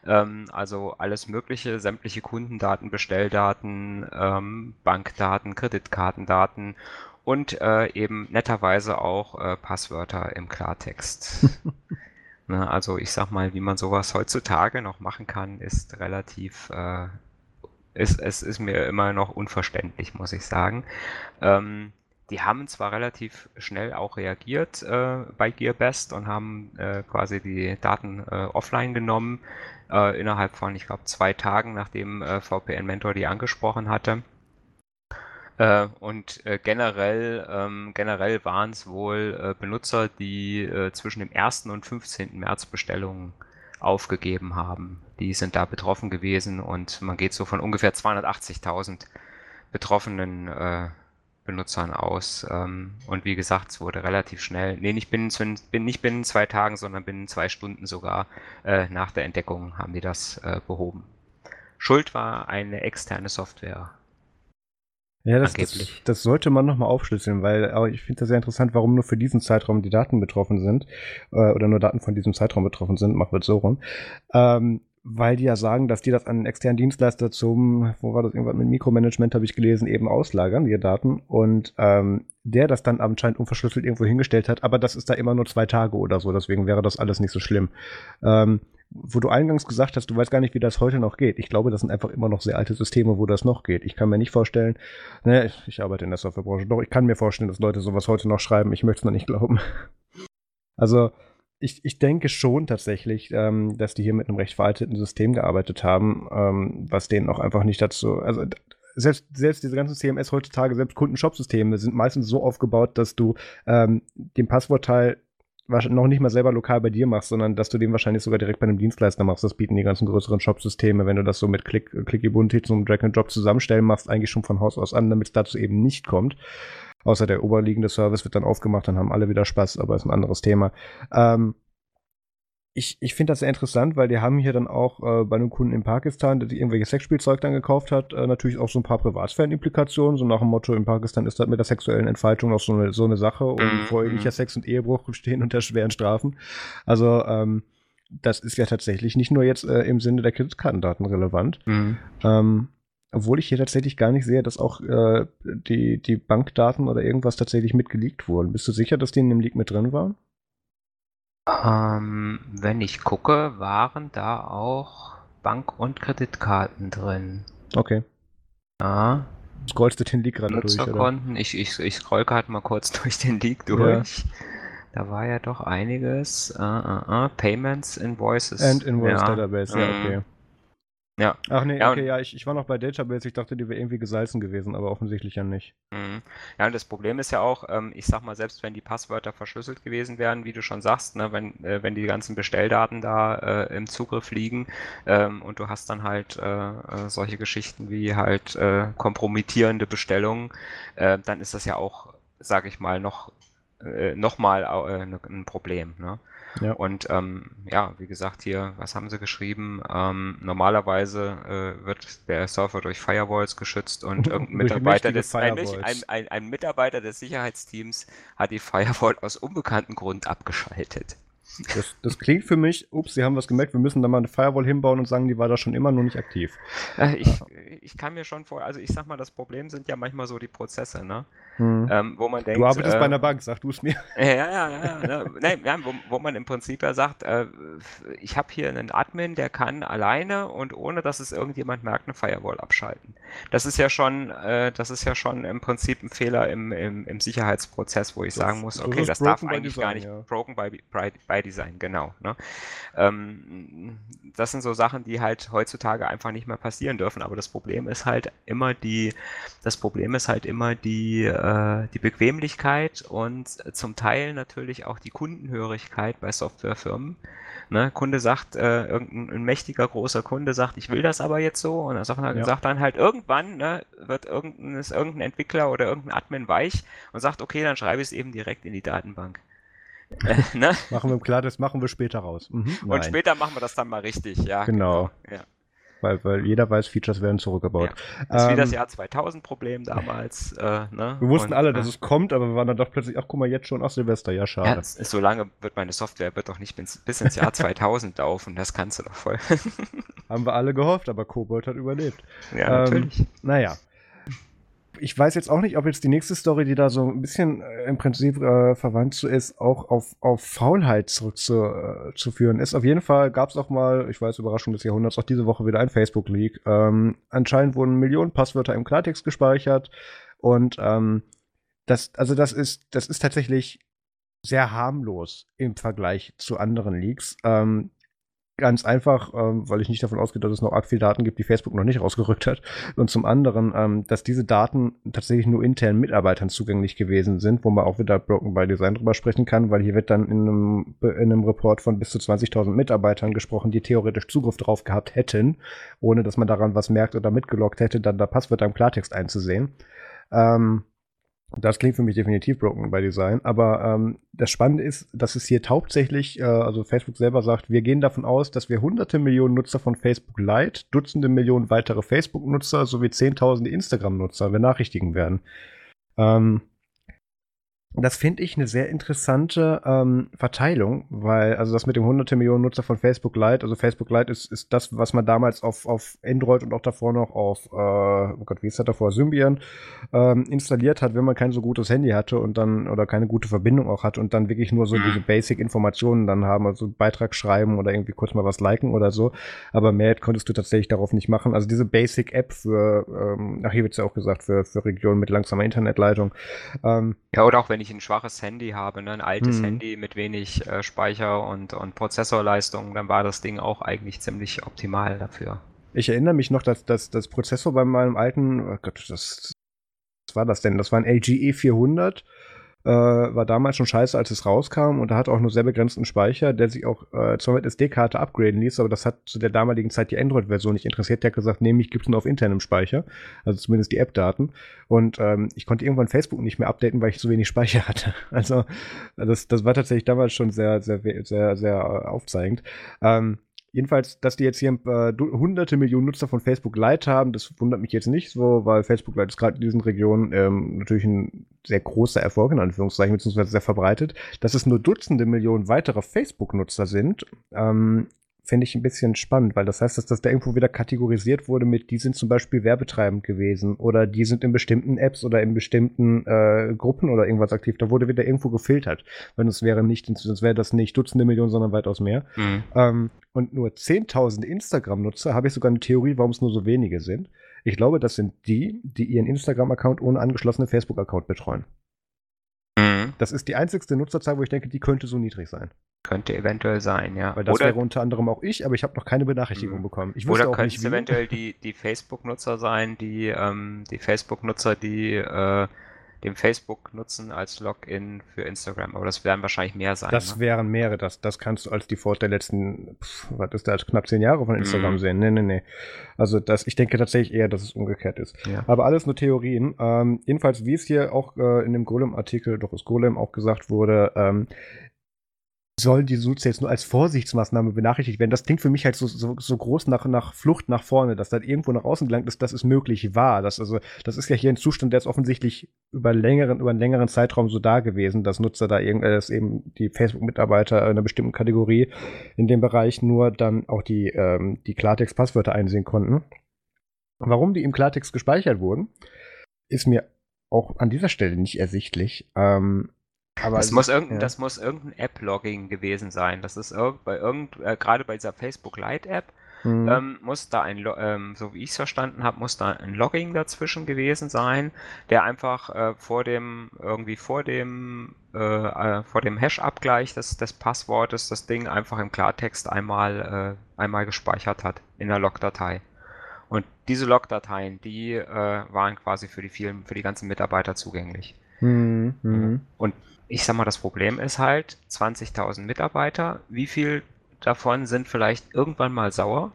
Ähm, also alles Mögliche, sämtliche Kundendaten, Bestelldaten, ähm, Bankdaten, Kreditkartendaten und äh, eben netterweise auch äh, Passwörter im Klartext. *laughs* ne, also ich sag mal, wie man sowas heutzutage noch machen kann, ist relativ, äh, ist, es ist mir immer noch unverständlich, muss ich sagen. Ähm, die haben zwar relativ schnell auch reagiert äh, bei GearBest und haben äh, quasi die Daten äh, offline genommen, äh, innerhalb von, ich glaube, zwei Tagen, nachdem äh, VPN Mentor die angesprochen hatte. Äh, und äh, generell, ähm, generell waren es wohl äh, Benutzer, die äh, zwischen dem 1. und 15. März Bestellungen aufgegeben haben. Die sind da betroffen gewesen und man geht so von ungefähr 280.000 betroffenen Benutzern aus. Ähm, und wie gesagt, es wurde relativ schnell, nee, nicht binnen, bin nicht binnen zwei Tagen, sondern binnen zwei Stunden sogar äh, nach der Entdeckung haben die das äh, behoben. Schuld war eine externe Software. Ja, das, das, das, sollte man nochmal aufschlüsseln, weil ich finde das sehr interessant, warum nur für diesen Zeitraum die Daten betroffen sind, äh, oder nur Daten von diesem Zeitraum betroffen sind, machen wir es so rum. Ähm, weil die ja sagen, dass die das an einen externen Dienstleister zum, wo war das irgendwas mit Mikromanagement, habe ich gelesen, eben auslagern, die Daten. Und ähm, der das dann anscheinend unverschlüsselt irgendwo hingestellt hat, aber das ist da immer nur zwei Tage oder so, deswegen wäre das alles nicht so schlimm. Ähm, wo du eingangs gesagt hast, du weißt gar nicht, wie das heute noch geht. Ich glaube, das sind einfach immer noch sehr alte Systeme, wo das noch geht. Ich kann mir nicht vorstellen, ne, ich arbeite in der Softwarebranche, doch ich kann mir vorstellen, dass Leute sowas heute noch schreiben. Ich möchte es noch nicht glauben. Also, ich, ich denke schon tatsächlich, ähm, dass die hier mit einem recht veralteten System gearbeitet haben, ähm, was denen auch einfach nicht dazu, also selbst, selbst diese ganzen CMS heutzutage, selbst Kundenshop-Systeme sind meistens so aufgebaut, dass du ähm, den Passwortteil noch nicht mal selber lokal bei dir machst, sondern dass du den wahrscheinlich sogar direkt bei einem Dienstleister machst. Das bieten die ganzen größeren Shop-Systeme, wenn du das so mit Click, Clicky zum Drag and Drop zusammenstellen machst, eigentlich schon von Haus aus an, damit es dazu eben nicht kommt. Außer der oberliegende Service wird dann aufgemacht, dann haben alle wieder Spaß, aber ist ein anderes Thema. Ähm, ich, ich finde das sehr interessant, weil die haben hier dann auch äh, bei einem Kunden in Pakistan, der sich irgendwelches Sexspielzeug dann gekauft hat, äh, natürlich auch so ein paar Privatsphären-Implikationen, so nach dem Motto, in Pakistan ist das mit der sexuellen Entfaltung noch so eine, so eine Sache und mhm. vorehelicher Sex und Ehebruch *laughs* stehen unter schweren Strafen. Also, ähm, das ist ja tatsächlich nicht nur jetzt äh, im Sinne der Kreditkartendaten relevant. Mhm. Ähm, obwohl ich hier tatsächlich gar nicht sehe, dass auch äh, die, die Bankdaten oder irgendwas tatsächlich mitgeleakt wurden. Bist du sicher, dass die in dem Leak mit drin waren? Ähm, wenn ich gucke, waren da auch Bank und Kreditkarten drin. Okay. Ja. Scrollst du den Leak gerade durch, oder? Ich, ich, ich scroll gerade mal kurz *laughs* durch den Leak durch. Ja. Da war ja doch einiges. Uh, uh, uh, Payments, Invoices. And Invoice ja. Database, ja, okay. Ja. Ach nee, ja, okay, ja, ich, ich war noch bei Database, ich dachte, die wäre irgendwie gesalzen gewesen, aber offensichtlich ja nicht. Mhm. Ja, und das Problem ist ja auch, ähm, ich sag mal, selbst wenn die Passwörter verschlüsselt gewesen wären, wie du schon sagst, ne, wenn, äh, wenn die ganzen Bestelldaten da äh, im Zugriff liegen ähm, und du hast dann halt äh, äh solche Geschichten wie halt äh, kompromittierende Bestellungen, äh, dann ist das ja auch, sag ich mal, noch, äh, noch mal ein Problem. Ne? Ja. Und ähm, ja, wie gesagt, hier, was haben sie geschrieben? Ähm, normalerweise äh, wird der Server durch Firewalls geschützt und *laughs* irgendein Mitarbeiter des ein, ein, ein, ein, Mitarbeiter des Sicherheitsteams hat die Firewall aus unbekanntem Grund abgeschaltet. Das, das, klingt für mich, ups, sie haben was gemerkt, wir müssen da mal eine Firewall hinbauen und sagen, die war da schon immer nur nicht aktiv. Äh, ich, ich kann mir schon vor, also ich sag mal, das Problem sind ja manchmal so die Prozesse, ne? Hm. Ähm, wo man denkt. Du arbeitest äh, bei einer Bank, sag du es mir. *laughs* Ja, ja, ja, ja. ne, nee, ja wo, wo, man im Prinzip ja sagt, äh, ich habe hier einen Admin, der kann alleine und ohne dass es irgendjemand merkt, eine Firewall abschalten. Das ist ja schon, äh, das ist ja schon im Prinzip ein Fehler im, im, im Sicherheitsprozess, wo ich das, sagen muss, okay, das darf eigentlich Design, gar nicht ja. broken by, by, by Design, genau. Ne? Ähm, das sind so Sachen, die halt heutzutage einfach nicht mehr passieren dürfen. Aber das Problem ist halt immer die, das Problem ist halt immer die, äh, die Bequemlichkeit und zum Teil natürlich auch die Kundenhörigkeit bei Softwarefirmen. Ne, Kunde sagt, äh, irgendein mächtiger großer Kunde sagt, ich will das aber jetzt so und er sagt, ja. sagt dann halt irgendwann ne, wird irgendein, ist irgendein Entwickler oder irgendein Admin weich und sagt, okay, dann schreibe ich es eben direkt in die Datenbank. *laughs* Äh, ne? Machen wir klar, das machen wir später raus. Mhm. Und später machen wir das dann mal richtig, ja. Genau. genau. Ja. Weil, weil jeder weiß, Features werden zurückgebaut. Ja. Das ist ähm, wie das Jahr 2000-Problem damals. Äh, ne? Wir wussten Und, alle, dass äh, es kommt, aber wir waren dann doch plötzlich, ach guck mal, jetzt schon, ach Silvester, ja, schade. Ja, ist, so lange wird meine Software wird doch nicht bis, bis ins Jahr *laughs* 2000 laufen, das kannst du doch voll. Haben wir alle gehofft, aber Kobold hat überlebt. Ja, ähm, natürlich. Naja ich weiß jetzt auch nicht, ob jetzt die nächste Story, die da so ein bisschen äh, im Prinzip äh, verwandt zu ist, auch auf, auf Faulheit zurückzuführen äh, ist. Auf jeden Fall gab es auch mal, ich weiß, Überraschung des Jahrhunderts, auch diese Woche wieder ein Facebook-Leak. Ähm, anscheinend wurden Millionen Passwörter im Klartext gespeichert und ähm, das, also das ist, das ist tatsächlich sehr harmlos im Vergleich zu anderen Leaks. Ähm, Ganz einfach, ähm, weil ich nicht davon ausgehe, dass es noch arg viel Daten gibt, die Facebook noch nicht rausgerückt hat. Und zum anderen, ähm, dass diese Daten tatsächlich nur internen Mitarbeitern zugänglich gewesen sind, wo man auch wieder Broken by Design drüber sprechen kann, weil hier wird dann in einem, in einem Report von bis zu 20.000 Mitarbeitern gesprochen, die theoretisch Zugriff drauf gehabt hätten, ohne dass man daran was merkt oder mitgeloggt hätte, dann da Passwörter im Klartext einzusehen. Ähm, das klingt für mich definitiv broken by Design. Aber ähm, das Spannende ist, dass es hier hauptsächlich, äh, also Facebook selber sagt, wir gehen davon aus, dass wir hunderte Millionen Nutzer von Facebook Lite, Dutzende Millionen weitere Facebook-Nutzer sowie zehntausende Instagram-Nutzer benachrichtigen werden. Ähm, das finde ich eine sehr interessante ähm, Verteilung, weil, also das mit dem 100 Millionen Nutzer von Facebook Lite, also Facebook Lite ist, ist das, was man damals auf, auf Android und auch davor noch auf, äh, oh Gott, wie ist das davor, Symbian ähm, installiert hat, wenn man kein so gutes Handy hatte und dann, oder keine gute Verbindung auch hat und dann wirklich nur so diese Basic-Informationen dann haben, also Beitrag schreiben oder irgendwie kurz mal was liken oder so. Aber mehr konntest du tatsächlich darauf nicht machen. Also diese Basic-App für, ähm, ach, hier wird's ja auch gesagt, für, für Regionen mit langsamer Internetleitung. Ähm, ja, oder auch wenn ich ein schwaches Handy habe, ne, ein altes mhm. Handy mit wenig äh, Speicher und, und Prozessorleistung, dann war das Ding auch eigentlich ziemlich optimal dafür. Ich erinnere mich noch, dass, dass das Prozessor bei meinem alten, oh Gott, das, was war das denn? Das war ein LGE 400 äh, war damals schon scheiße, als es rauskam und da hat auch nur sehr begrenzten Speicher, der sich auch äh, zwar mit SD-Karte upgraden ließ, aber das hat zu der damaligen Zeit die Android-Version nicht interessiert. Der hat gesagt, nee, mich gibt's nur auf internem Speicher, also zumindest die App-Daten. Und ähm, ich konnte irgendwann Facebook nicht mehr updaten, weil ich so wenig Speicher *laughs* hatte. Also das, das war tatsächlich damals schon sehr, sehr, sehr, sehr äh, aufzeigend. Ähm, Jedenfalls, dass die jetzt hier äh, hunderte Millionen Nutzer von Facebook Lite haben, das wundert mich jetzt nicht so, weil Facebook Lite ist gerade in diesen Regionen ähm, natürlich ein sehr großer Erfolg, in Anführungszeichen, beziehungsweise sehr verbreitet. Dass es nur Dutzende Millionen weitere Facebook-Nutzer sind, ähm, finde ich ein bisschen spannend, weil das heißt, dass das da irgendwo wieder kategorisiert wurde mit, die sind zum Beispiel werbetreibend gewesen oder die sind in bestimmten Apps oder in bestimmten äh, Gruppen oder irgendwas aktiv. Da wurde wieder irgendwo gefiltert. Wenn es wäre nicht, sonst wäre das nicht Dutzende Millionen, sondern weitaus mehr. Mhm. Ähm, und nur 10.000 Instagram-Nutzer, habe ich sogar eine Theorie, warum es nur so wenige sind. Ich glaube, das sind die, die ihren Instagram-Account ohne angeschlossenen Facebook-Account betreuen. Mhm. Das ist die einzigste Nutzerzahl, wo ich denke, die könnte so niedrig sein. Könnte eventuell sein, ja. Weil das Oder, wäre unter anderem auch ich, aber ich habe noch keine Benachrichtigung mh. bekommen. Ich Oder könnte es eventuell die, die Facebook-Nutzer sein, die, ähm, die Facebook-Nutzer, die äh, den Facebook nutzen als Login für Instagram. Aber das werden wahrscheinlich mehr sein. Das ne? wären mehrere. Das, das kannst du als Default der letzten, pff, was ist das, knapp zehn Jahre von Instagram mm. sehen. Nee, nee, nee. Also das, ich denke tatsächlich eher, dass es umgekehrt ist. Ja. Aber alles nur Theorien. Ähm, jedenfalls, wie es hier auch äh, in dem Golem-Artikel, doch ist Golem auch gesagt wurde, ähm, sollen die Nutzer jetzt nur als Vorsichtsmaßnahme benachrichtigt werden? Das klingt für mich halt so, so, so groß nach, nach Flucht nach vorne, dass das irgendwo nach außen gelangt ist, dass es möglich war. Das, also, das ist ja hier ein Zustand, der ist offensichtlich über, längeren, über einen längeren Zeitraum so da gewesen, dass Nutzer da irgend, äh, dass eben die Facebook-Mitarbeiter einer bestimmten Kategorie in dem Bereich nur dann auch die, ähm, die Klartext-Passwörter einsehen konnten. Warum die im Klartext gespeichert wurden, ist mir auch an dieser Stelle nicht ersichtlich. Ähm, aber das, muss irgendein, ja. das muss irgendein App-Logging gewesen sein. Das ist irg bei irgend, äh, gerade bei dieser Facebook Lite-App, mhm. ähm, muss da ein, ähm, so wie ich es verstanden habe, muss da ein Logging dazwischen gewesen sein, der einfach äh, vor dem, irgendwie vor dem, äh, äh vor dem Hash-Abgleich des, des Passwortes das Ding einfach im Klartext einmal, äh, einmal gespeichert hat in der Logdatei. Und diese Logdateien, die äh, waren quasi für die vielen, für die ganzen Mitarbeiter zugänglich. Mhm. mhm. Und ich sag mal, das Problem ist halt, 20.000 Mitarbeiter, wie viel davon sind vielleicht irgendwann mal sauer?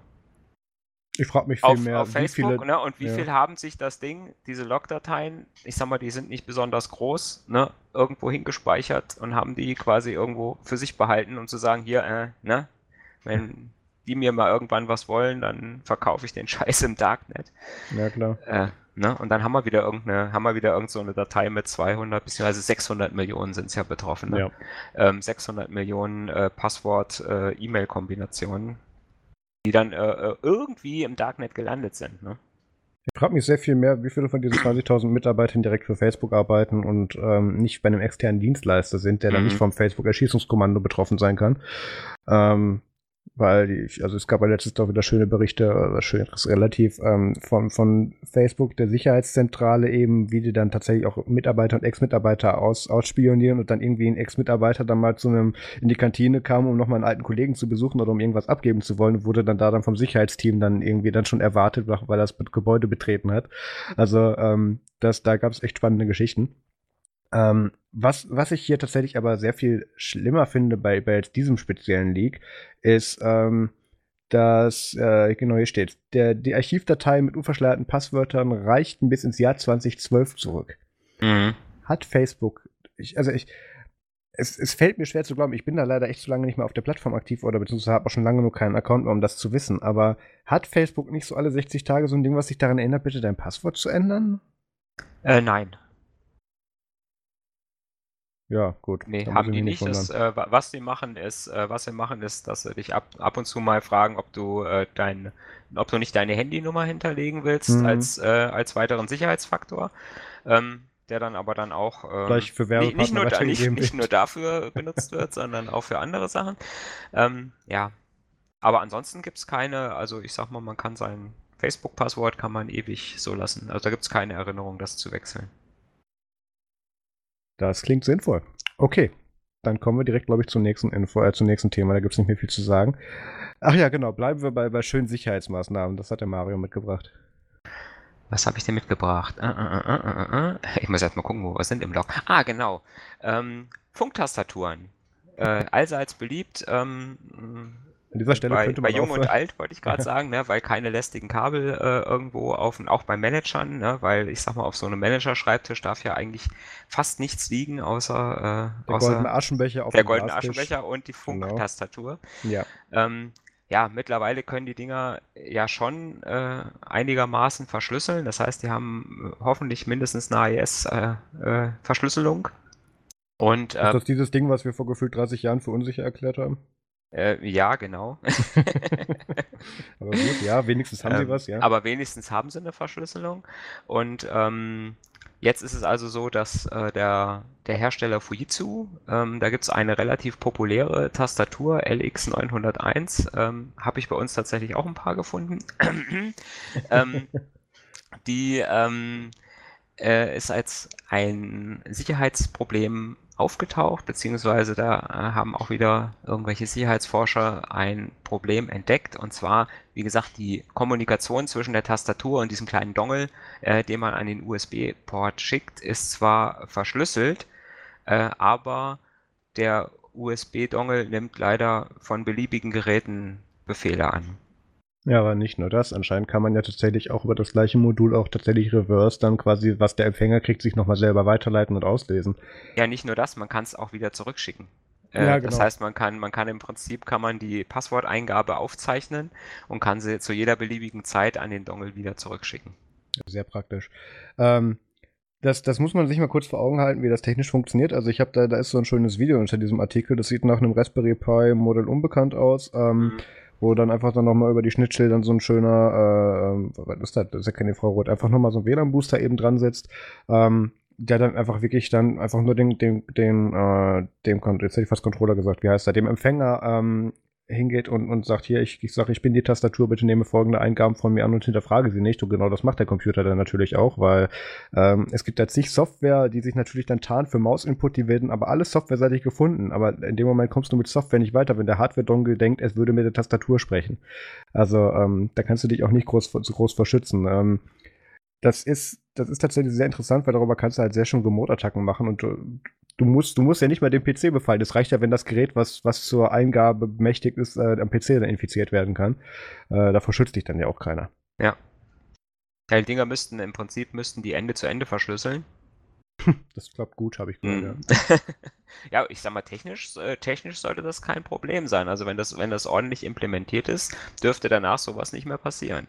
Ich frage mich viel auf, mehr, auf Facebook, viele, ne, und wie ja. viel haben sich das Ding, diese Logdateien, ich sag mal, die sind nicht besonders groß, ne, irgendwo hingespeichert und haben die quasi irgendwo für sich behalten, um zu sagen, hier, äh, ne, wenn die mir mal irgendwann was wollen, dann verkaufe ich den *laughs* Scheiß im Darknet. Ja, klar. Äh, Ne? Und dann haben wir wieder irgendeine, haben wir wieder irgendeine so Datei mit 200 bzw. 600 Millionen sind es ja betroffen. Ne? Ja. Ähm, 600 Millionen äh, Passwort-E-Mail-Kombinationen, äh, die dann äh, äh, irgendwie im Darknet gelandet sind. Ne? Ich frage mich sehr viel mehr, wie viele von diesen 20.000 Mitarbeitern direkt für Facebook arbeiten und ähm, nicht bei einem externen Dienstleister sind, der mhm. dann nicht vom Facebook-Erschießungskommando betroffen sein kann. Ähm, weil die, also es gab ja letztes Jahr wieder schöne Berichte, äh, schön relativ ähm, von, von Facebook, der Sicherheitszentrale eben, wie die dann tatsächlich auch Mitarbeiter und Ex-Mitarbeiter aus, ausspionieren und dann irgendwie ein Ex-Mitarbeiter dann mal zu einem in die Kantine kam, um nochmal einen alten Kollegen zu besuchen oder um irgendwas abgeben zu wollen, wurde dann da dann vom Sicherheitsteam dann irgendwie dann schon erwartet, weil das Gebäude betreten hat. Also ähm, das, da gab es echt spannende Geschichten. Ähm, was, was ich hier tatsächlich aber sehr viel schlimmer finde bei, bei jetzt diesem speziellen Leak, ist, ähm, dass, äh, genau hier steht, der, die Archivdatei mit unverschleierten Passwörtern reichten bis ins Jahr 2012 zurück. Mhm. Hat Facebook, ich, also ich, es, es fällt mir schwer zu glauben, ich bin da leider echt zu lange nicht mehr auf der Plattform aktiv oder beziehungsweise habe auch schon lange nur keinen Account mehr, um das zu wissen, aber hat Facebook nicht so alle 60 Tage so ein Ding, was sich daran erinnert, bitte dein Passwort zu ändern? Äh, nein. Ja, gut. Nee, haben die nicht. Das, äh, was sie machen ist, äh, was sie machen ist, dass sie dich ab, ab und zu mal fragen, ob du äh, dein, ob du nicht deine Handynummer hinterlegen willst mhm. als, äh, als weiteren Sicherheitsfaktor. Ähm, der dann aber dann auch ähm, nicht, nicht, nur, da, nicht, nicht nur dafür benutzt wird, *laughs* sondern auch für andere Sachen. Ähm, ja, aber ansonsten gibt es keine, also ich sag mal, man kann sein Facebook-Passwort kann man ewig so lassen. Also da gibt es keine Erinnerung, das zu wechseln. Das klingt sinnvoll. Okay, dann kommen wir direkt, glaube ich, zum nächsten Info, äh, zum nächsten Thema. Da gibt es nicht mehr viel zu sagen. Ach ja, genau. Bleiben wir bei, bei schönen Sicherheitsmaßnahmen. Das hat der Mario mitgebracht. Was habe ich denn mitgebracht? Uh, uh, uh, ich muss erst mal gucken, wo wir sind im Log. Ah, genau. Ähm, Funktastaturen. Äh, allseits beliebt. Ähm, an dieser Stelle bei, könnte man bei Jung und Alt wollte ich gerade *laughs* sagen, ne, weil keine lästigen Kabel äh, irgendwo auf auch bei Managern, ne, weil ich sag mal auf so einem Manager-Schreibtisch darf ja eigentlich fast nichts liegen außer äh, der außer goldene Aschenbecher auf der goldene Aschenbecher und die. Funktastatur. Genau. Ja. Ähm, ja, mittlerweile können die Dinger ja schon äh, einigermaßen verschlüsseln. Das heißt, die haben hoffentlich mindestens eine AES-Verschlüsselung. Äh, äh, und, äh, ist das dieses Ding, was wir vor gefühlt 30 Jahren für unsicher erklärt haben? Äh, ja, genau. *laughs* aber gut, ja, wenigstens haben ähm, sie was, ja. Aber wenigstens haben sie eine Verschlüsselung. Und ähm, jetzt ist es also so, dass äh, der, der Hersteller Fujitsu, ähm, da gibt es eine relativ populäre Tastatur, LX901, ähm, habe ich bei uns tatsächlich auch ein paar gefunden. *clears throat* Ähm, die ähm, äh, ist als ein Sicherheitsproblem aufgetaucht, beziehungsweise da äh, haben auch wieder irgendwelche Sicherheitsforscher ein Problem entdeckt. Und zwar, wie gesagt, die Kommunikation zwischen der Tastatur und diesem kleinen Dongle, äh, den man an den USB-Port schickt, ist zwar verschlüsselt, äh, aber der USB-Dongle nimmt leider von beliebigen Geräten Befehle an. Ja, aber nicht nur das. Anscheinend kann man ja tatsächlich auch über das gleiche Modul auch tatsächlich reverse dann quasi, was der Empfänger kriegt, sich nochmal selber weiterleiten und auslesen. Ja, nicht nur das, man kann es auch wieder zurückschicken. Äh, ja, genau. Das heißt, man kann, man kann im Prinzip kann man die Passworteingabe aufzeichnen und kann sie zu jeder beliebigen Zeit an den Dongle wieder zurückschicken. Sehr praktisch. Ähm, das, das muss man sich mal kurz vor Augen halten, wie das technisch funktioniert. Also ich habe da, da ist so ein schönes Video unter diesem Artikel. Das sieht nach einem Raspberry Pi Modell unbekannt aus. Ähm, mhm. Wo dann einfach dann nochmal über die Schnittstelle so ein schöner, äh, ähm, was ist das? Das ist ja keine Frau Rot, einfach nochmal so ein WLAN-Booster eben dran sitzt. Ähm, der dann einfach wirklich dann einfach nur den, den, den, äh, dem, jetzt hätte ich fast Controller gesagt, wie heißt er, dem Empfänger ähm, hingeht und, und sagt, hier, ich, ich sage, ich bin die Tastatur, bitte nehme folgende Eingaben von mir an und hinterfrage sie nicht. Und genau das macht der Computer dann natürlich auch, weil ähm, es gibt da zig Software, die sich natürlich dann tarnt für Maus-Input, die werden aber alles softwareseitig gefunden. Aber in dem Moment kommst du mit Software nicht weiter, wenn der Hardware-Dongle denkt, es würde mit der Tastatur sprechen. Also ähm, da kannst du dich auch nicht groß, groß verschützen. Ähm, das ist, das ist tatsächlich sehr interessant, weil darüber kannst du halt sehr schön Remote-Attacken machen und du, musst, du musst ja nicht mal den PC befallen. Es reicht ja, wenn das Gerät, was, was zur Eingabe bemächtigt ist, äh, am PC dann infiziert werden kann. Äh, davor schützt dich dann ja auch keiner. Ja. Ja, die Dinger müssten im Prinzip müssten die Ende zu Ende verschlüsseln. *laughs* Das klappt gut, habe ich gehört. Mm. Ja. *laughs* ja, ich sag mal, technisch, äh, technisch sollte das kein Problem sein. Also wenn das, wenn das ordentlich implementiert ist, dürfte danach sowas nicht mehr passieren.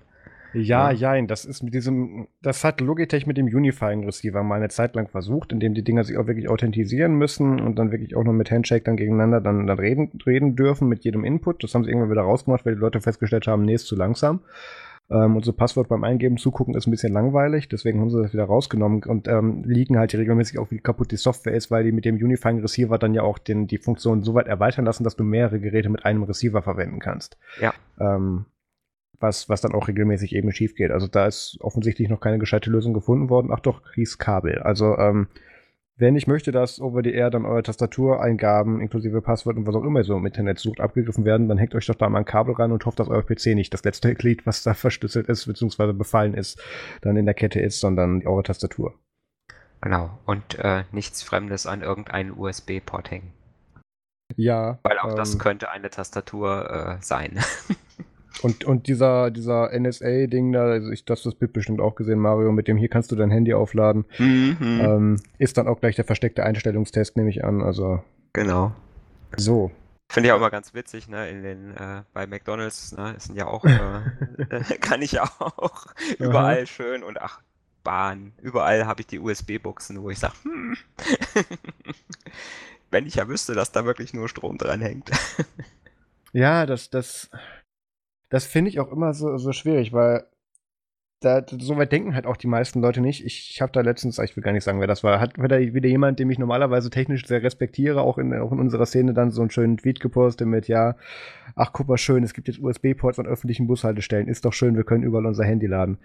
Ja, ja, jein. Das ist mit diesem, das hat Logitech mit dem Unifying Receiver mal eine Zeit lang versucht, indem die Dinger sich auch wirklich authentisieren müssen und dann wirklich auch nur mit Handshake dann gegeneinander dann, dann reden, reden dürfen mit jedem Input. Das haben sie irgendwann wieder rausgemacht, weil die Leute festgestellt haben, nee, ist zu langsam. Ähm, und so Passwort beim Eingeben zugucken ist ein bisschen langweilig, deswegen haben sie das wieder rausgenommen und ähm, liegen halt regelmäßig auch, wie kaputt die Software ist, weil die mit dem Unifying Receiver dann ja auch den, die Funktion so weit erweitern lassen, dass du mehrere Geräte mit einem Receiver verwenden kannst. Ja. Ähm, was, was dann auch regelmäßig eben schief geht. Also da ist offensichtlich noch keine gescheite Lösung gefunden worden. Ach doch, hieß Kabel. Also ähm, wenn ich möchte, dass over the air dann eure Tastatureingaben inklusive Passwort und was auch immer so im Internet sucht abgegriffen werden, dann hängt euch doch da mal ein Kabel rein und hofft, dass euer PC nicht das letzte Glied, was da *laughs* verschlüsselt ist, beziehungsweise befallen ist, dann in der Kette ist, sondern eure Tastatur. Genau. Und äh, nichts Fremdes an irgendeinen USB-Port hängen. Ja. Weil auch ähm, das könnte eine Tastatur äh, sein. *laughs* Und, und dieser, dieser NSA-Ding da, also ich hast das Bild bestimmt auch gesehen, Mario, mit dem hier kannst du dein Handy aufladen, mhm. ähm, ist dann auch gleich der versteckte Einstellungstest, nehme ich an. Also. Genau. So. Finde ich auch immer ganz witzig, ne, in den, äh, bei McDonalds, ne, sind ja auch, äh, *laughs* *laughs* kann ich auch überall schön und ach, Bahn, überall habe ich die USB-Buchsen, wo ich sage, hm, *laughs* wenn ich ja wüsste, dass da wirklich nur Strom dran hängt. ja, das, das, das finde ich auch immer so, so schwierig, weil da, so weit denken halt auch die meisten Leute nicht. Ich, ich habe da letztens, ich will gar nicht sagen, wer das war, hat wieder, jemand, den ich normalerweise technisch sehr respektiere, auch in, auch in unserer Szene dann so einen schönen Tweet gepostet mit, ja, ach guck mal schön, es gibt jetzt USB-Ports an öffentlichen Bushaltestellen, ist doch schön, wir können überall unser Handy laden.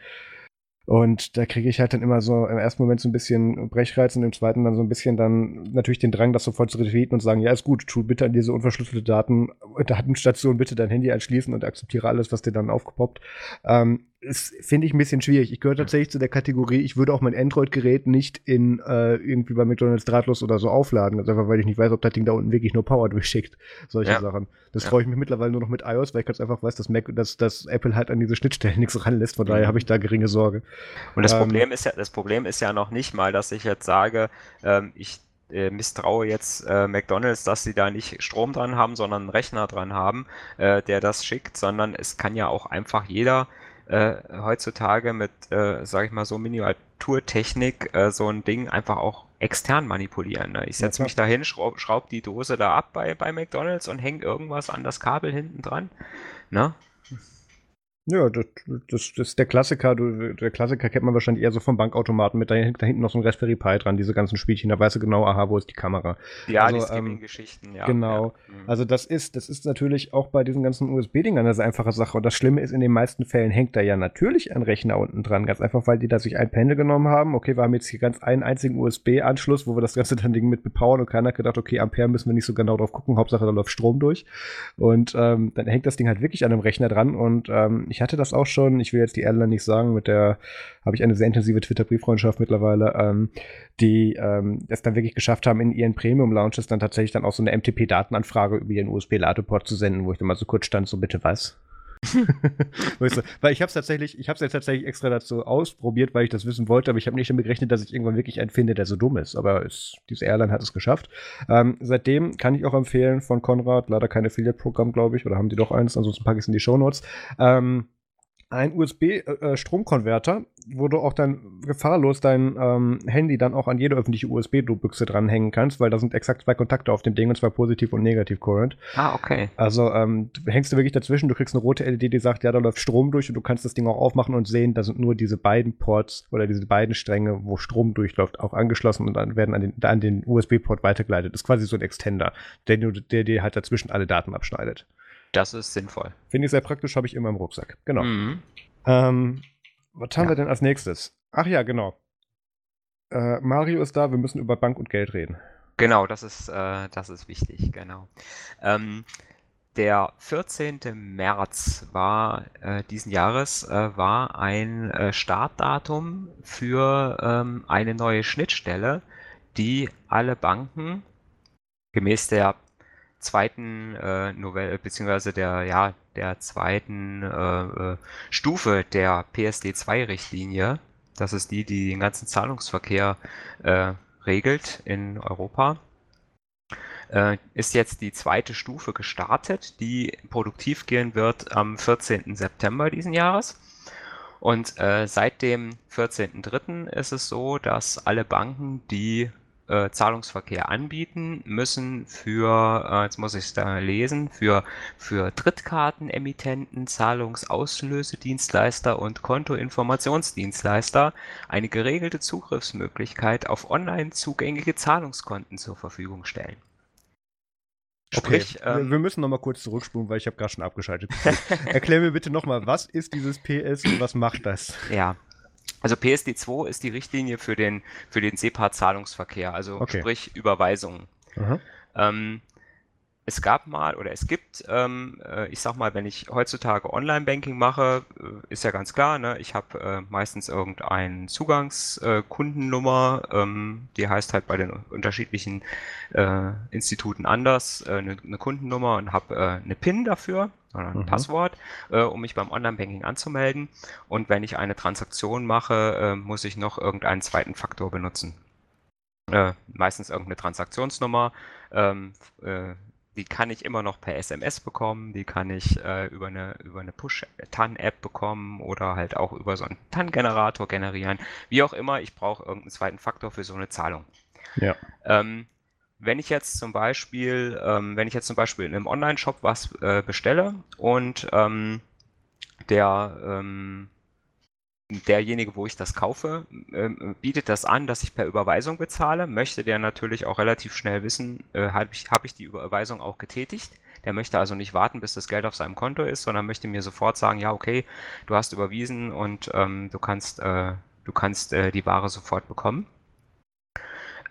Und da kriege ich halt dann immer so im ersten Moment so ein bisschen Brechreiz und im zweiten dann so ein bisschen dann natürlich den Drang, das sofort zu retweeten und sagen, ja, ist gut, tu bitte an diese unverschlüsselte Daten, Datenstation bitte dein Handy anschließen und akzeptiere alles, was dir dann aufgepoppt. Ähm, ist, finde ich ein bisschen schwierig. Ich gehöre tatsächlich zu der Kategorie, ich würde auch mein Android-Gerät nicht in äh, irgendwie bei McDonalds drahtlos oder so aufladen. Also einfach, weil ich nicht weiß, ob das Ding da unten wirklich nur Power durchschickt. Solche ja. Sachen. Das ja. freue ich mich mittlerweile nur noch mit iOS, weil ich ganz einfach weiß, dass, Mac, dass, dass Apple halt an diese Schnittstellen *laughs* nichts ranlässt. Von mhm. daher habe ich da geringe Sorge. Und das ähm, Problem ist ja, das Problem ist ja noch nicht mal, dass ich jetzt sage, ähm, ich äh, misstraue jetzt äh, McDonalds, dass sie da nicht Strom dran haben, sondern einen Rechner dran haben, äh, der das schickt, sondern es kann ja auch einfach jeder äh, heutzutage mit, äh, sag ich mal, so Miniaturtechnik äh, so ein Ding einfach auch extern manipulieren. Ne? Ich setze ja, mich da hin, schraub, schraub die Dose da ab bei, bei McDonalds und hänge irgendwas an das Kabel hinten dran. Ne? Ja, das, das, das ist der Klassiker. Du, der Klassiker kennt man wahrscheinlich eher so vom Bankautomaten mit da, da hinten noch so ein Raspberry Pi dran, diese ganzen Spielchen. Da weißt du genau, aha, wo ist die Kamera. Ja, also, die Skimming-Geschichten, ähm, ja. Genau. Ja. Mhm. Also das ist, das ist natürlich auch bei diesen ganzen USB-Dingern eine einfache Sache. Und das Schlimme ist, in den meisten Fällen hängt da ja natürlich ein Rechner unten dran. Ganz einfach, weil die da sich ein Panel genommen haben. Okay, wir haben jetzt hier ganz einen einzigen USB-Anschluss, wo wir das ganze dann Ding mit bepowern und keiner hat gedacht, okay, Ampere müssen wir nicht so genau drauf gucken. Hauptsache, da läuft Strom durch. Und ähm, dann hängt das Ding halt wirklich an einem Rechner dran. Und ähm, ich hatte das auch schon ich will jetzt die Airline nicht sagen, mit der habe ich eine sehr intensive Twitter-Brieffreundschaft mittlerweile, ähm, die ähm, es dann wirklich geschafft haben, in ihren Premium-Launches dann tatsächlich dann auch so eine MTP-Datenanfrage über ihren USB-Ladeport zu senden, wo ich dann mal so kurz stand, so bitte was? *laughs* weil ich habe es tatsächlich, ich habe es jetzt tatsächlich extra dazu ausprobiert, weil ich das wissen wollte, aber ich habe nicht damit gerechnet, dass ich irgendwann wirklich einen finde, der so dumm ist. Aber es, diese Airline hat es geschafft. Ähm, seitdem kann ich auch empfehlen von Konrad, leider kein Affiliate-Programm, glaube ich, oder haben die doch eins, ansonsten packe ich es in die Shownotes. Ähm, ein USB-Stromkonverter, äh, wo du auch dann gefahrlos dein ähm, Handy dann auch an jede öffentliche USB-Büchse dranhängen kannst, weil da sind exakt zwei Kontakte auf dem Ding, und zwar positiv und negativ Current. Ah, okay. Also ähm, du hängst du wirklich dazwischen, du kriegst eine rote LED, die sagt, ja, da läuft Strom durch und du kannst das Ding auch aufmachen und sehen, da sind nur diese beiden Ports oder diese beiden Stränge, wo Strom durchläuft, auch angeschlossen und dann werden an den, an den USB-Port weitergeleitet. Das ist quasi so ein Extender, der, der dir halt dazwischen alle Daten abschneidet. Das ist sinnvoll. Finde ich sehr praktisch, habe ich immer im Rucksack. Genau. Mhm. Ähm, was haben ja. wir denn als nächstes? Ach ja, genau. Äh, Mario ist da, wir müssen über Bank und Geld reden. Genau, das ist, äh, das ist wichtig, genau. Ähm, der 14. März war äh, diesen Jahres äh, war ein äh, Startdatum für ähm, eine neue Schnittstelle, die alle Banken gemäß der zweiten äh, Novelle, beziehungsweise der, ja, der zweiten äh, äh Stufe der PSD2-Richtlinie. Das ist die, die den ganzen Zahlungsverkehr äh, regelt in Europa. Äh, ist jetzt die zweite Stufe gestartet, die produktiv gehen wird am 14. September diesen Jahres. Und äh, seit dem 14.03. ist es so, dass alle Banken, die äh, Zahlungsverkehr anbieten, müssen für, äh, jetzt muss ich es da lesen, für, für Drittkartenemittenten, Zahlungsauslösedienstleister und Kontoinformationsdienstleister eine geregelte Zugriffsmöglichkeit auf online zugängliche Zahlungskonten zur Verfügung stellen. Sprich, okay, ähm, wir müssen noch mal kurz zurückspulen, weil ich habe gerade schon abgeschaltet. *laughs* Erklär mir bitte noch mal, was ist dieses PS und was macht das? Ja, also PSD2 ist die Richtlinie für den, für den SEPA-Zahlungsverkehr, also okay. sprich Überweisungen. Ähm, es gab mal oder es gibt, ähm, äh, ich sag mal, wenn ich heutzutage Online-Banking mache, äh, ist ja ganz klar, ne? ich habe äh, meistens irgendeine Zugangskundennummer, äh, ähm, die heißt halt bei den unterschiedlichen äh, Instituten anders, eine, äh, eine Kundennummer und habe eine PIN dafür oder ein mhm. Passwort, um mich beim Online-Banking anzumelden. Und wenn ich eine Transaktion mache, muss ich noch irgendeinen zweiten Faktor benutzen. meistens irgendeine Transaktionsnummer. Ähm, die kann ich immer noch per SMS bekommen, die kann ich äh, über eine, über eine Push-TAN-App bekommen oder halt auch über so einen TAN-Generator generieren. Wie auch immer, ich brauche irgendeinen zweiten Faktor für so eine Zahlung. Ja. Ähm, wenn ich jetzt zum Beispiel, ähm, wenn ich jetzt zum Beispiel in einem Online-Shop was äh, bestelle und ähm, der ähm, derjenige, wo ich das kaufe, äh, bietet das an, dass ich per Überweisung bezahle, möchte der natürlich auch relativ schnell wissen, äh, habe ich, hab ich die Überweisung auch getätigt. Der möchte also nicht warten, bis das Geld auf seinem Konto ist, sondern möchte mir sofort sagen, ja, okay, du hast überwiesen und ähm, du kannst, äh, du kannst äh, die Ware sofort bekommen.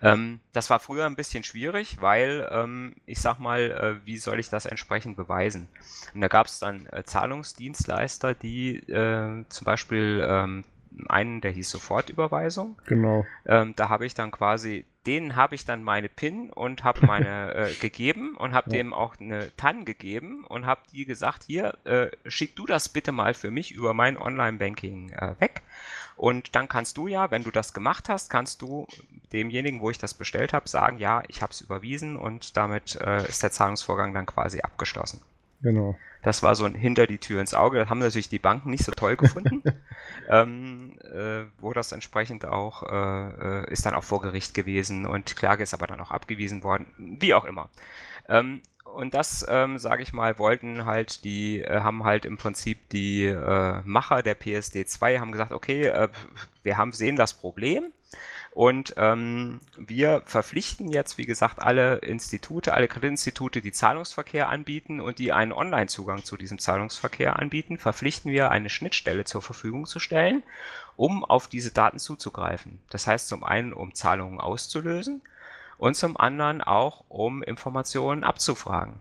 Ähm, das war früher ein bisschen schwierig, weil ähm, ich sag mal, äh, wie soll ich das entsprechend beweisen? Und da gab es dann äh, Zahlungsdienstleister, die äh, zum Beispiel ähm, einen, der hieß Sofortüberweisung. Genau. Ähm, da habe ich dann quasi, denen habe ich dann meine PIN und habe *laughs* meine äh, gegeben und habe ja. dem auch eine TAN gegeben und habe die gesagt, hier, äh, schick du das bitte mal für mich über mein Online-Banking äh, weg. Und dann kannst du ja, wenn du das gemacht hast, kannst du demjenigen, wo ich das bestellt habe, sagen, ja, ich habe es überwiesen und damit äh, ist der Zahlungsvorgang dann quasi abgeschlossen. Genau. Das war so ein hinter die Tür ins Auge. Das haben natürlich die Banken nicht so toll *laughs* gefunden. ähm, äh, wo das entsprechend auch äh, äh, ist dann auch vor Gericht gewesen und Klage ist aber dann auch abgewiesen worden. Wie auch immer. Ähm, und das, ähm, sage ich mal, wollten halt die, äh, haben halt im Prinzip die äh, Macher der PSD 2 haben gesagt, okay, äh, wir haben sehen das Problem und ähm, wir verpflichten jetzt, wie gesagt, alle Institute, alle Kreditinstitute, die Zahlungsverkehr anbieten und die einen Online-Zugang zu diesem Zahlungsverkehr anbieten, verpflichten wir, eine Schnittstelle zur Verfügung zu stellen, um auf diese Daten zuzugreifen. Das heißt zum einen, um Zahlungen auszulösen und zum anderen auch, um Informationen abzufragen.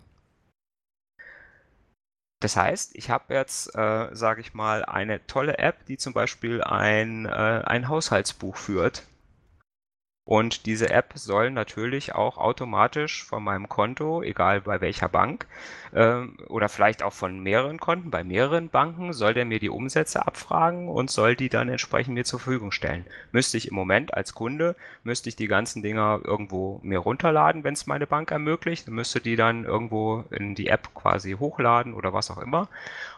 Das heißt, ich habe jetzt, äh, sage ich mal, eine tolle App, die zum Beispiel ein, äh, ein Haushaltsbuch führt Und diese App soll natürlich auch automatisch von meinem Konto, egal bei welcher Bank, ähm, oder vielleicht auch von mehreren Konten, bei mehreren Banken, soll der mir die Umsätze abfragen und soll die dann entsprechend mir zur Verfügung stellen. Müsste ich im Moment als Kunde, müsste ich die ganzen Dinger irgendwo mir runterladen, wenn es meine Bank ermöglicht, müsste die dann irgendwo in die App quasi hochladen oder was auch immer.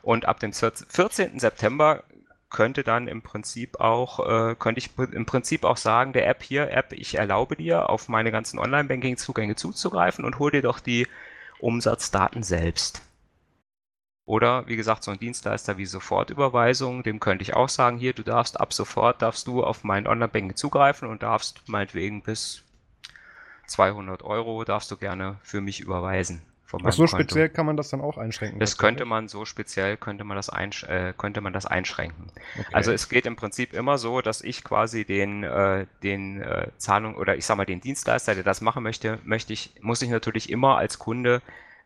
Und ab dem 14. September könnte dann im Prinzip auch, äh, könnte ich im Prinzip auch sagen, der App hier, App, ich erlaube dir, auf meine ganzen Online-Banking-Zugänge zuzugreifen und hol dir doch die Umsatzdaten selbst. Oder wie gesagt, so ein Dienstleister wie Sofortüberweisung, dem könnte ich auch sagen, hier, du darfst ab sofort, darfst du auf mein Online-Banking zugreifen und darfst meinetwegen bis 200 Euro darfst du gerne für mich überweisen. Von Ach so Konto. speziell kann man das dann auch einschränken? Das könnte man so speziell, könnte man das, einsch äh, könnte man das einschränken. Okay. Also es geht im Prinzip immer so, dass ich quasi den, äh, den äh, Zahlung oder ich sag mal den Dienstleister, der das machen möchte, möchte ich, muss ich natürlich immer als Kunde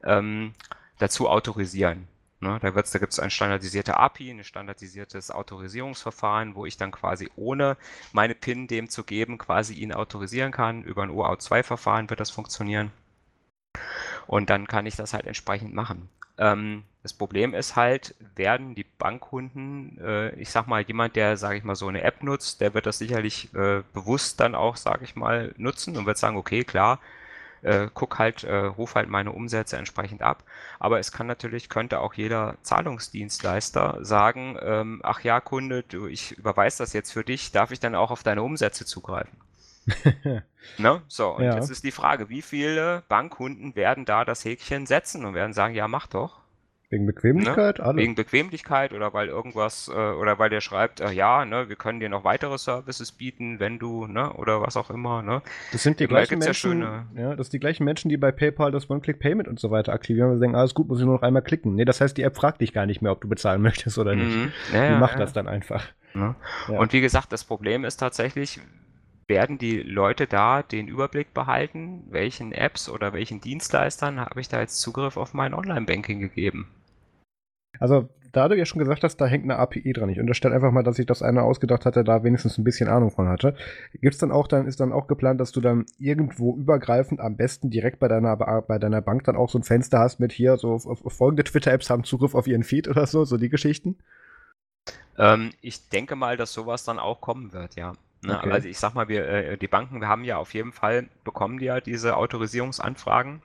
ähm, dazu autorisieren. Ne, da, da gibt es ein standardisierte API, ein standardisiertes Autorisierungsverfahren, wo ich dann quasi ohne meine PIN dem zu geben, quasi ihn autorisieren kann. Über ein OAuth2-Verfahren wird das funktionieren. Und dann kann ich das halt entsprechend machen. Ähm, das Problem ist halt, werden die Bankkunden, äh, ich sag mal, jemand, der, sage ich mal, so eine App nutzt, der wird das sicherlich äh, bewusst dann auch, sage ich mal, nutzen und wird sagen, okay, klar, äh, guck halt, äh, ruf halt meine Umsätze entsprechend ab. Aber es kann natürlich, könnte auch jeder Zahlungsdienstleister sagen, ähm, ach ja, Kunde, du, ich überweise das jetzt für dich, darf ich dann auch auf deine Umsätze zugreifen? Ne? So, und ja. jetzt ist die Frage, wie viele Bankkunden werden da das Häkchen setzen und werden sagen, ja, mach doch. Wegen Bequemlichkeit? Ne? Wegen Bequemlichkeit oder weil irgendwas, äh, oder weil der schreibt, äh, ja, ne, wir können dir noch weitere Services bieten, wenn du, ne, oder was auch immer, ne. Das sind die Immer gleichen Menschen, ja, ja, das sind die gleichen Menschen, die bei PayPal das One-Click-Payment und so weiter aktivieren und denken, alles gut, muss ich nur noch einmal klicken. Nee, das heißt, die App fragt dich gar nicht mehr, ob du bezahlen *laughs* möchtest oder nicht. Mhm. Ja, die macht das dann einfach. Ne? Und wie gesagt, das Problem ist tatsächlich, werden die Leute da den Überblick behalten, welchen Apps oder welchen Dienstleistern habe ich da jetzt Zugriff auf mein Online-Banking gegeben? Also, da du ja schon gesagt hast, da hängt eine API dran. Ich unterstelle einfach mal, dass sich das einer ausgedacht hatte, da wenigstens ein bisschen Ahnung von hatte. Gibt's dann auch, dann ist dann auch geplant, dass du dann irgendwo übergreifend am besten direkt bei deiner, bei deiner Bank dann auch so ein Fenster hast mit hier, so folgende Twitter-Apps haben Zugriff auf ihren Feed oder so, so die Geschichten? Ähm, ich denke mal, dass sowas dann auch kommen wird, ja. Ne? Okay. Also ich sag mal, wir, äh, die Banken, wir haben ja auf jeden Fall, bekommen die ja diese Autorisierungsanfragen.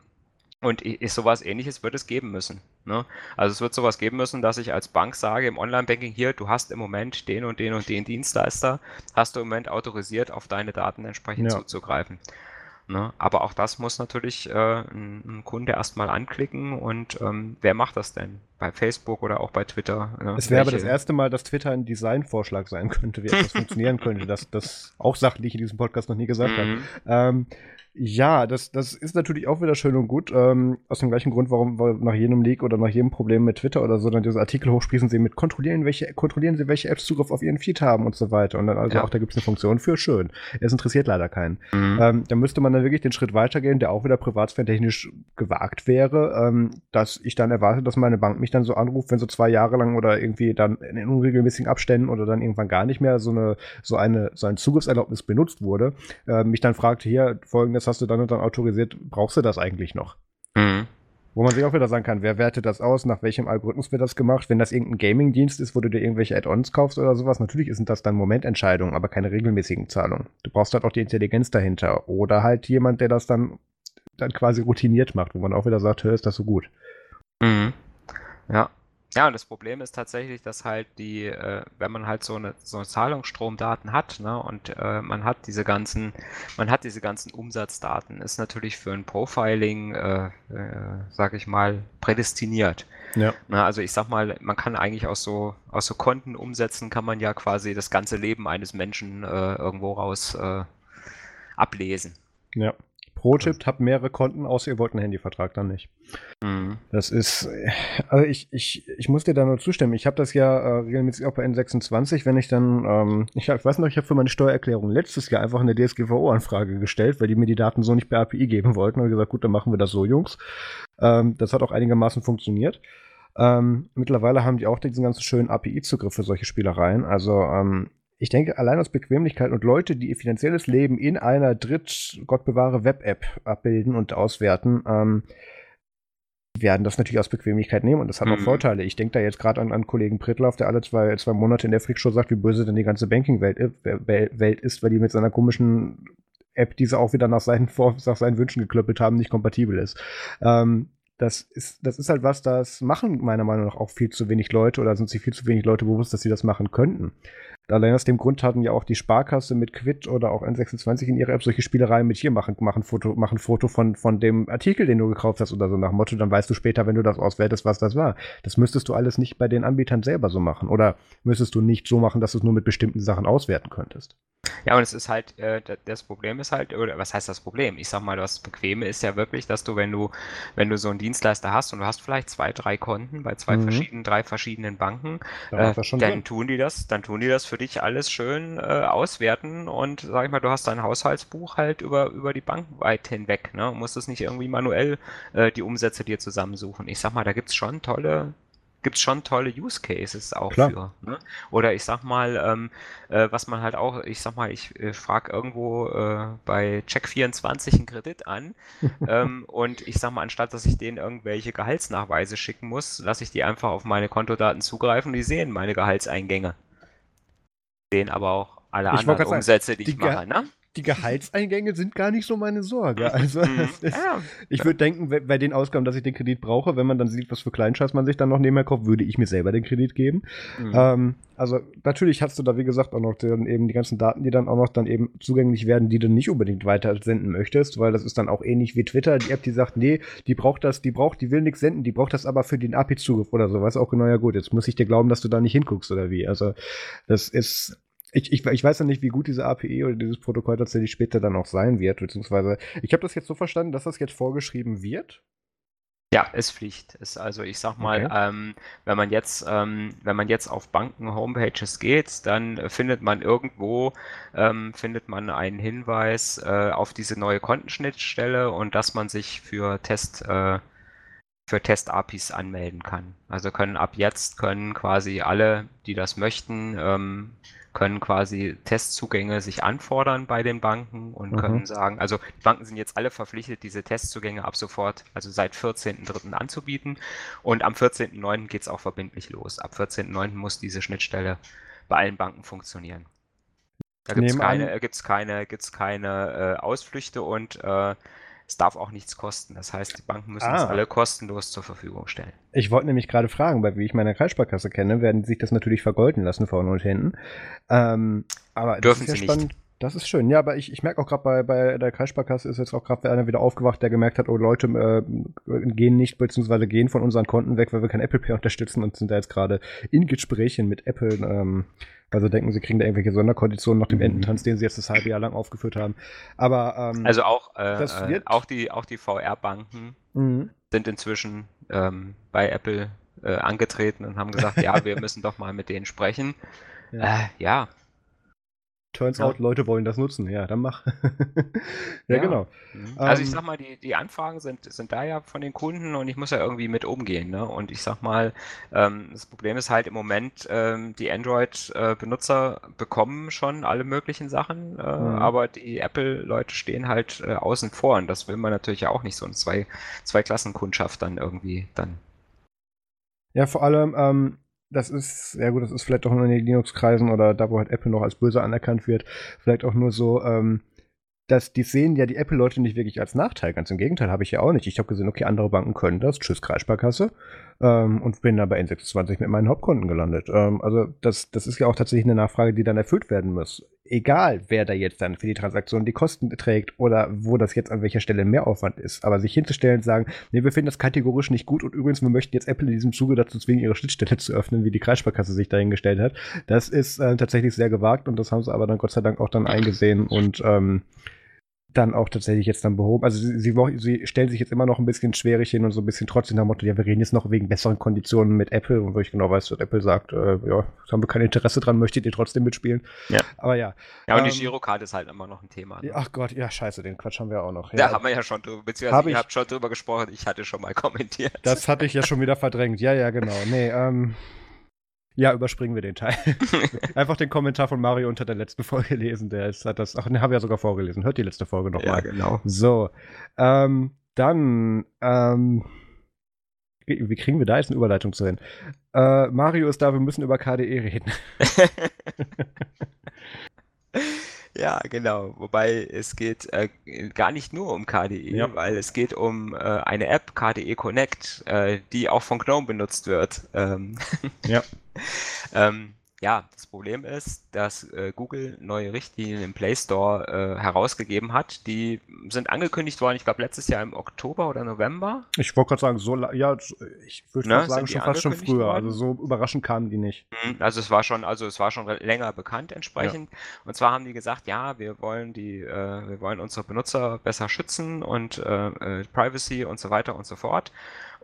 Und ist sowas ähnliches wird es geben müssen. Ne? Also es wird sowas geben müssen, dass ich als Bank sage im Online-Banking hier, du hast im Moment den und den und den Dienstleister, hast du im Moment autorisiert, auf deine Daten entsprechend ja. zuzugreifen. Ne? Aber auch das muss natürlich äh, ein, ein, Kunde erstmal anklicken und ähm, wer macht das denn? Bei Facebook oder auch bei Twitter? Ne? Es wäre aber das erste Mal, dass Twitter ein Designvorschlag sein könnte, wie etwas *laughs* funktionieren könnte. Das, das auch Sachen, die ich in diesem Podcast noch nie gesagt mhm. habe. Ähm, ja, das, das ist natürlich auch wieder schön und gut. Ähm, aus dem gleichen Grund, warum wir nach jedem Leak oder nach jedem Problem mit Twitter oder so dann diese Artikel hochsprießen sie mit kontrollieren, welche, kontrollieren sie, welche Apps Zugriff auf ihren Feed haben und so weiter. Und dann also ja. auch da gibt es eine Funktion für schön. Es interessiert leider keinen. Mhm. Ähm, da müsste man dann wirklich den Schritt weitergehen, der auch wieder privatsphärentechnisch gewagt wäre, ähm, dass ich dann erwarte, dass meine Bank mich dann so anruft, wenn so zwei Jahre lang oder irgendwie dann in unregelmäßigen Abständen oder dann irgendwann gar nicht mehr so eine, so eine, so ein Zugriffserlaubnis benutzt wurde, äh, mich dann fragt, hier, folgendes hast du dann und dann autorisiert, brauchst du das eigentlich noch? Mhm. Wo man sich auch wieder sagen kann, wer wertet das aus, nach welchem Algorithmus wird das gemacht? Wenn das irgendein Gaming-Dienst ist, wo du dir irgendwelche Add-ons kaufst oder sowas, natürlich sind das dann Momententscheidungen, aber keine regelmäßigen Zahlungen. Du brauchst halt auch die Intelligenz dahinter. Oder halt jemand, der das dann, dann quasi routiniert macht, wo man auch wieder sagt, hör, ist das so gut. Mhm. Ja, ja, und das Problem ist tatsächlich, dass halt die, äh, wenn man halt so eine, so eine Zahlungsstromdaten hat, ne, und äh, man hat diese ganzen, man hat diese ganzen Umsatzdaten, ist natürlich für ein Profiling, äh, äh, sag ich mal, prädestiniert. Ja. Na, also ich sag mal, man kann eigentlich aus so, aus so Konten umsetzen, kann man ja quasi das ganze Leben eines Menschen äh, irgendwo raus äh, ablesen. Ja. Pro-Tipp, habt mehrere Konten, außer ihr wollt einen Handyvertrag dann nicht. Mhm. Das ist, also ich, ich, ich muss dir da nur zustimmen. Ich habe das ja äh, regelmäßig auch bei N26, wenn ich dann, ähm, ich, *laughs* hab, ich weiß noch, ich habe für meine Steuererklärung letztes Jahr einfach eine DSGVO-Anfrage gestellt, weil die mir die Daten so nicht per API geben wollten. Und gesagt, gut, dann machen wir das so, Jungs. Ähm, das hat auch einigermaßen funktioniert. Ähm, mittlerweile haben die auch diesen ganzen schönen API-Zugriff für solche Spielereien. Also ähm, ich denke, allein aus Bequemlichkeit und Leute, die ihr finanzielles Leben in einer Dritt, Gott bewahre, Web-App abbilden und auswerten, ähm, werden das natürlich aus Bequemlichkeit nehmen und das hat mhm. auch Vorteile. Ich denke da jetzt gerade an, an Kollegen Prittlauf, der alle zwei, zwei Monate in der Freakshow sagt, wie böse denn die ganze Banking-Welt äh, Welt ist, weil die mit seiner komischen App, die sie auch wieder nach seinen, nach seinen Wünschen geklöppelt haben, nicht kompatibel ist. Ähm, das ist, das ist halt was, das machen meiner Meinung nach auch viel zu wenig Leute oder sind sich viel zu wenig Leute bewusst, dass sie das machen könnten. Allein aus dem Grund hatten ja auch die Sparkasse mit Quid oder auch N26 in ihrer App solche Spielereien mit hier machen, machen Foto, machen Foto von, von dem Artikel, den du gekauft hast oder so nach Motto, dann weißt du später, wenn du das auswertest, was das war. Das müsstest du alles nicht bei den Anbietern selber so machen. Oder müsstest du nicht so machen, dass du es nur mit bestimmten Sachen auswerten könntest. Ja, und es ist halt, äh, das Problem ist halt, oder was heißt das Problem? Ich sag mal, das Bequeme ist ja wirklich, dass du, wenn du, wenn du so einen Dienstleister hast und du hast vielleicht zwei, drei Konten bei zwei mhm. verschiedenen, drei verschiedenen Banken, äh, dann drin. tun die das, dann tun die das für dich alles schön äh, auswerten und sag ich mal, du hast dein Haushaltsbuch halt über, über die Bank weit hinweg, ne? Und musst es nicht irgendwie manuell äh, die Umsätze dir zusammensuchen. Ich sag mal, da gibt's schon tolle, gibt es schon tolle Use Cases auch Klar. für. Ne? Oder ich sag mal, ähm, äh, was man halt auch, ich sag mal, ich äh, frage irgendwo äh, bei Check24 einen Kredit an *laughs* ähm, und ich sag mal, anstatt dass ich denen irgendwelche Gehaltsnachweise schicken muss, lasse ich die einfach auf meine Kontodaten zugreifen und die sehen meine Gehaltseingänge. Sehen aber auch alle ich anderen Umsätze, die, die ich mache. Ne? Die Gehaltseingänge sind gar nicht so meine Sorge. Also mhm. ist, ja. ich würde denken, bei den Ausgaben, dass ich den Kredit brauche, wenn man dann sieht, was für Kleinscheiß man sich dann noch nebenher kauft, würde ich mir selber den Kredit geben. Mhm. Ähm, also natürlich hast du da, wie gesagt, auch noch dann eben die ganzen Daten, die dann auch noch dann eben zugänglich werden, die du nicht unbedingt weiter senden möchtest, weil das ist dann auch ähnlich wie Twitter, die App, die sagt, nee, die braucht das, die braucht, die will nichts senden, die braucht das aber für den API-Zugriff oder so. Weißt auch genau, ja gut, jetzt muss ich dir glauben, dass du da nicht hinguckst oder wie. Also das ist ich, ich, ich weiß ja nicht, wie gut diese API oder dieses Protokoll tatsächlich später dann auch sein wird, beziehungsweise ich habe das jetzt so verstanden, dass das jetzt vorgeschrieben wird. Ja, ist Pflicht. Ist also, ich sag mal, okay. ähm, wenn man jetzt, ähm, wenn man jetzt auf Banken-Homepages geht, dann findet man irgendwo, ähm, findet man einen Hinweis äh, auf diese neue Kontenschnittstelle und dass man sich für Test, äh, für Test-APIs anmelden kann. Also können ab jetzt können quasi alle, die das möchten, ähm, können quasi Testzugänge sich anfordern bei den Banken und mhm. können sagen, also die Banken sind jetzt alle verpflichtet, diese Testzugänge ab sofort, also seit 14.03. anzubieten und am 14.09. geht es auch verbindlich los. Ab 14.09. muss diese Schnittstelle bei allen Banken funktionieren. Da gibt es keine, gibt's keine, gibt's keine äh, Ausflüchte und äh, es darf auch nichts kosten. Das heißt, die Banken müssen ah. es alle kostenlos zur Verfügung stellen. Ich wollte nämlich gerade fragen, weil wie ich meine Kreissparkasse kenne, werden sich das natürlich vergolden lassen vorne und hinten. Ähm, aber Dürfen sie spannend. nicht. Das ist schön. Ja, aber ich, ich merke auch gerade bei, bei der Kreissparkasse ist jetzt auch gerade einer wieder aufgewacht, der gemerkt hat, oh Leute äh, gehen nicht, beziehungsweise gehen von unseren Konten weg, weil wir kein Apple Pay unterstützen und sind da jetzt gerade in Gesprächen mit Apple, ähm, weil sie denken, sie kriegen da irgendwelche Sonderkonditionen nach dem mhm. Ententanz, den sie jetzt das halbe Jahr lang aufgeführt haben. Aber ähm, also auch, äh, äh auch die, auch die VR-Banken mhm. sind inzwischen ähm, bei Apple äh, angetreten und haben gesagt, ja, wir *laughs* müssen doch mal mit denen sprechen. Ja. Äh, ja. Turns ja. out, Leute wollen das nutzen. Ja, dann mach. *laughs* ja, ja, genau. Mhm. Also ich ähm, sag mal, die, die Anfragen sind, sind da ja von den Kunden und ich muss ja irgendwie mit umgehen. Ne? Und ich sag mal, ähm, das Problem ist halt im Moment, ähm, die Android-Benutzer bekommen schon alle möglichen Sachen, äh, mhm. aber die Apple-Leute stehen halt äh, außen vor und das will man natürlich ja auch nicht so eine zwei, zwei Klassenkundschaft dann irgendwie dann. Ja, vor allem, ähm, das ist, ja gut, das ist vielleicht auch nur in den Linux-Kreisen oder da, wo halt Apple noch als böse anerkannt wird, vielleicht auch nur so, ähm, dass die sehen ja die Apple-Leute nicht wirklich als Nachteil. Ganz im Gegenteil, habe ich ja auch nicht. Ich habe gesehen, okay, andere Banken können das. Tschüss, Kreissparkasse. Ähm, und bin dann bei N26 mit meinen Hauptkonten gelandet. Ähm, also das, das ist ja auch tatsächlich eine Nachfrage, die dann erfüllt werden muss. Egal, wer da jetzt dann für die Transaktion die Kosten trägt oder wo das jetzt an welcher Stelle mehr Aufwand ist. Aber sich hinzustellen und sagen, nee, wir finden das kategorisch nicht gut und übrigens, wir möchten jetzt Apple in diesem Zuge dazu zwingen, ihre Schnittstelle *laughs* zu öffnen, wie die Kreissparkasse sich dahingestellt hat, das ist äh, tatsächlich sehr gewagt und das haben sie aber dann Gott sei Dank auch dann *laughs* eingesehen und ähm, dann auch tatsächlich jetzt dann behoben. Also sie, sie, sie, stellen sich jetzt immer noch ein bisschen schwierig hin und so ein bisschen trotzdem nach Motto, ja, wir reden jetzt noch wegen besseren Konditionen mit Apple und wo ich genau weiß, was Apple sagt, äh, ja, haben wir kein Interesse dran, möchtet ihr trotzdem mitspielen. Ja. Aber ja. Ja, und ähm, die Girocard ist halt immer noch ein Thema. Ne? Ach Gott, ja, scheiße, den Quatsch haben wir auch noch. Ja, da haben wir ja schon drüber, beziehungsweise hab ich, ihr habt schon drüber gesprochen, ich hatte schon mal kommentiert. Das hatte ich ja schon wieder verdrängt, ja, ja, genau. Nee, ähm, Ja, überspringen wir den Teil. *laughs* Einfach den Kommentar von Mario unter der letzten Folge lesen. Der ist, hat das, ach, den habe ich ja sogar vorgelesen. Hört die letzte Folge nochmal. Ja, genau. So, ähm, dann, ähm, wie kriegen wir da jetzt eine Überleitung zu hin? Äh, Mario ist da, wir müssen über KDE reden. *laughs* Ja, genau. Wobei es geht äh, gar nicht nur um KDE, ja. weil es geht um äh, eine App, KDE Connect, äh, die auch von GNOME benutzt wird. Ähm, ja. *laughs* *laughs* ähm, ja, das Problem ist, dass äh, Google neue Richtlinien im Play Store äh, herausgegeben hat. Die sind angekündigt worden, ich glaube, letztes Jahr im Oktober oder November. Ich wollte gerade sagen, so, ja, ich würde ne? sagen, schon fast schon früher. Worden? Also so überraschend kamen die nicht. Mhm, also es war schon, also es war schon länger bekannt entsprechend. Ja. Und zwar haben die gesagt, ja, wir wollen die, äh, wir wollen unsere Benutzer besser schützen und äh, äh, Privacy und so weiter und so fort.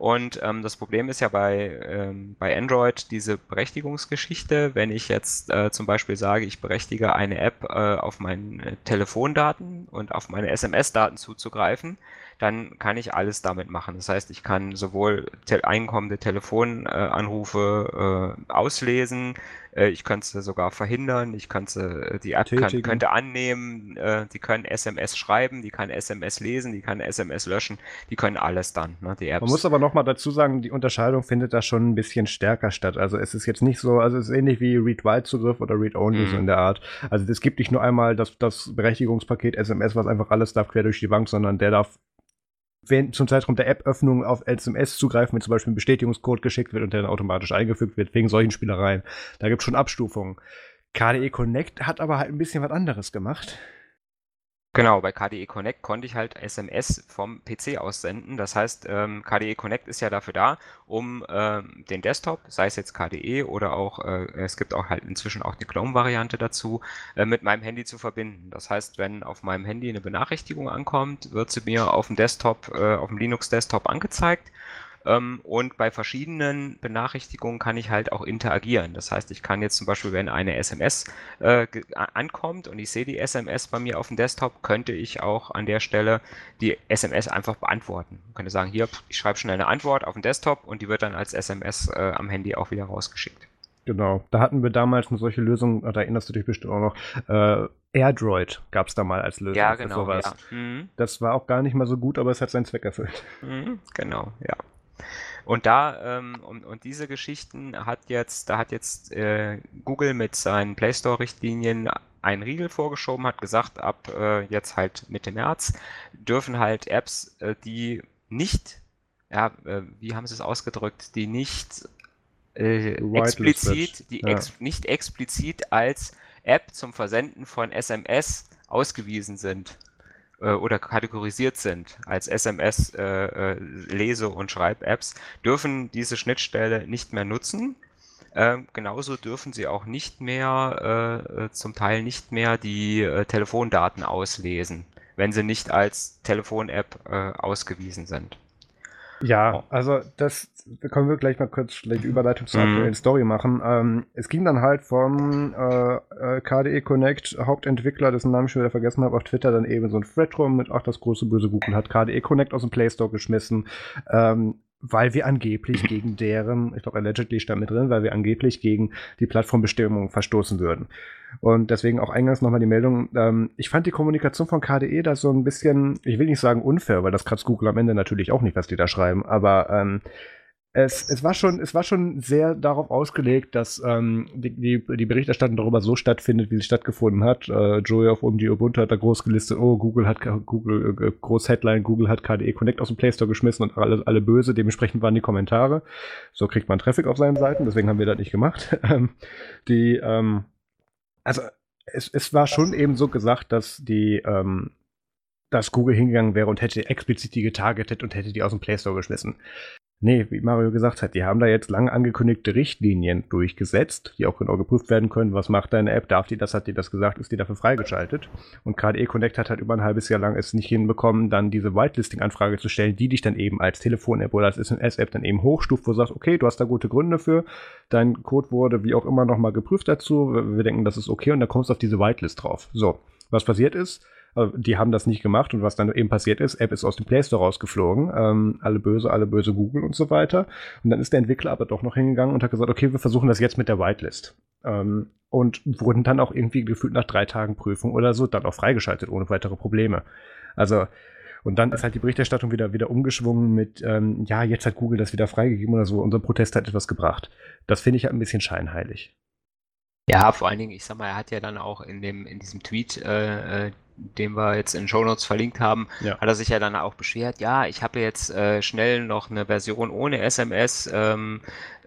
Und ähm, das Problem ist ja bei, ähm, bei Android diese Berechtigungsgeschichte. Wenn ich jetzt äh, zum Beispiel sage, ich berechtige eine App äh, auf meine Telefondaten und auf meine SMS-Daten zuzugreifen, dann kann ich alles damit machen. Das heißt, ich kann sowohl te einkommende Telefonanrufe äh, auslesen, äh, ich könnte sie sogar verhindern, ich könnte die App kann, könnte annehmen, äh, die können SMS schreiben, die kann SMS lesen, die kann SMS löschen, die können alles dann, ne, die Apps. Man muss aber nochmal dazu sagen, die Unterscheidung findet da schon ein bisschen stärker statt. Also es ist jetzt nicht so, also es ist ähnlich wie Read-Write-Zugriff oder Read-Only mhm. so in der Art. Also es gibt nicht nur einmal das, das Berechtigungspaket SMS, was einfach alles darf quer durch die Bank, sondern der darf wenn zum Zeitraum der App-Öffnung auf SMS zugreifen, wenn zum Beispiel ein Bestätigungscode geschickt wird und der dann automatisch eingefügt wird, wegen solchen Spielereien. Da gibt es schon Abstufungen. KDE Connect hat aber halt ein bisschen was anderes gemacht. Genau, bei KDE Connect konnte ich halt SMS vom PC aussenden. Das heißt, ähm, KDE Connect ist ja dafür da, um ähm, den Desktop, sei es jetzt KDE oder auch, äh, es gibt auch halt inzwischen auch eine GNOME-Variante dazu, äh, mit meinem Handy zu verbinden. Das heißt, wenn auf meinem Handy eine Benachrichtigung ankommt, wird sie mir auf dem Desktop, äh, auf dem Linux-Desktop angezeigt ähm, und bei verschiedenen Benachrichtigungen kann ich halt auch interagieren. Das heißt, ich kann jetzt zum Beispiel, wenn eine SMS äh, ankommt und ich sehe die SMS bei mir auf dem Desktop, könnte ich auch an der Stelle die SMS einfach beantworten. Ich könnte sagen, hier, ich schreibe schnell eine Antwort auf dem Desktop und die wird dann als SMS äh, am Handy auch wieder rausgeschickt. Genau, da hatten wir damals eine solche Lösung, da erinnerst du dich bestimmt auch noch, äh, AirDroid gab es da mal als Lösung ja, genau, für sowas. Ja. Mhm. Das war auch gar nicht mal so gut, aber es hat seinen Zweck erfüllt. Mhm, genau, ja. Und da, ähm, und, und diese Geschichten hat jetzt, da hat jetzt äh, Google mit seinen Play Store-Richtlinien einen Riegel vorgeschoben, hat gesagt, ab äh, jetzt halt Mitte März dürfen halt Apps, äh, die nicht, ja, äh, wie haben sie es ausgedrückt, die nicht äh, explizit, die ja. ex nicht explizit als App zum Versenden von SMS ausgewiesen sind äh, oder kategorisiert sind als SMS-Lese- äh, äh, und Schreib-Apps, dürfen diese Schnittstelle nicht mehr nutzen. Ähm, genauso dürfen sie auch nicht mehr, äh, zum Teil nicht mehr die äh, Telefondaten auslesen, wenn sie nicht als Telefon-App äh, ausgewiesen sind. Ja, oh. also das da können wir gleich mal kurz die Überleitung zur mhm. aktuellen Story machen. Ähm, es ging dann halt vom äh, äh KDE Connect Hauptentwickler, dessen Namen ich schon wieder vergessen habe, auf Twitter dann eben so ein Thread rum mit, ach, das große böse Google hat KDE Connect aus dem Play Store geschmissen. Ähm, weil wir angeblich gegen deren, ich glaube allegedly stand mit drin, weil wir angeblich gegen die Plattformbestimmung verstoßen würden. Und deswegen auch eingangs nochmal die Meldung, ähm, ich fand die Kommunikation von KDE da so ein bisschen, ich will nicht sagen unfair, weil das kratzt Google am Ende natürlich auch nicht, was die da schreiben, aber ähm, es, es, war schon, es war schon sehr darauf ausgelegt, dass ähm, die, die, die, Berichterstattung darüber so stattfindet, wie sie stattgefunden hat. Äh, Joey auf um die Ubuntu hat da groß gelistet, oh, Google hat Google, äh, groß Headline, Google hat KDE Connect aus dem Play Store geschmissen und alle, alle böse. Dementsprechend waren die Kommentare. So kriegt man Traffic auf seinen Seiten, deswegen haben wir das nicht gemacht. *laughs* Ähm, die, ähm, also es, es war schon eben so gesagt, dass die, ähm, dass Google hingegangen wäre und hätte explizit die getargetet und hätte die aus dem Play Store geschmissen. Nee, wie Mario gesagt hat, die haben da jetzt lang angekündigte Richtlinien durchgesetzt, die auch genau geprüft werden können. Was macht deine App? Darf die das? Hat die das gesagt? Ist die dafür freigeschaltet? Und KDE Connect hat halt über ein halbes Jahr lang es nicht hinbekommen, dann diese Whitelisting-Anfrage zu stellen, die dich dann eben als Telefon-App oder als SMS-App dann eben hochstuft, wo du sagst, okay, du hast da gute Gründe für, dein Code wurde wie auch immer nochmal geprüft dazu, wir denken, das ist okay und dann kommst du auf diese Whitelist drauf. So, was passiert ist, die haben das nicht gemacht und was dann eben passiert ist, App ist aus dem Play Store rausgeflogen, ähm, alle böse, alle böse Google und so weiter. Und dann ist der Entwickler aber doch noch hingegangen und hat gesagt, okay, wir versuchen das jetzt mit der Whitelist. Ähm, und wurden dann auch irgendwie gefühlt nach drei Tagen Prüfung oder so dann auch freigeschaltet ohne weitere Probleme. Also und dann ist halt die Berichterstattung wieder, wieder umgeschwungen mit, ähm, ja, jetzt hat Google das wieder freigegeben oder so. Unser Protest hat etwas gebracht. Das finde ich halt ein bisschen scheinheilig. Ja, vor allen Dingen, ich sag mal, er hat ja dann auch in dem, in diesem Tweet, äh, äh den wir jetzt in Show Notes verlinkt haben, ja. hat er sich ja dann auch beschwert, ja, ich habe jetzt äh, schnell noch eine Version ohne SMS ähm,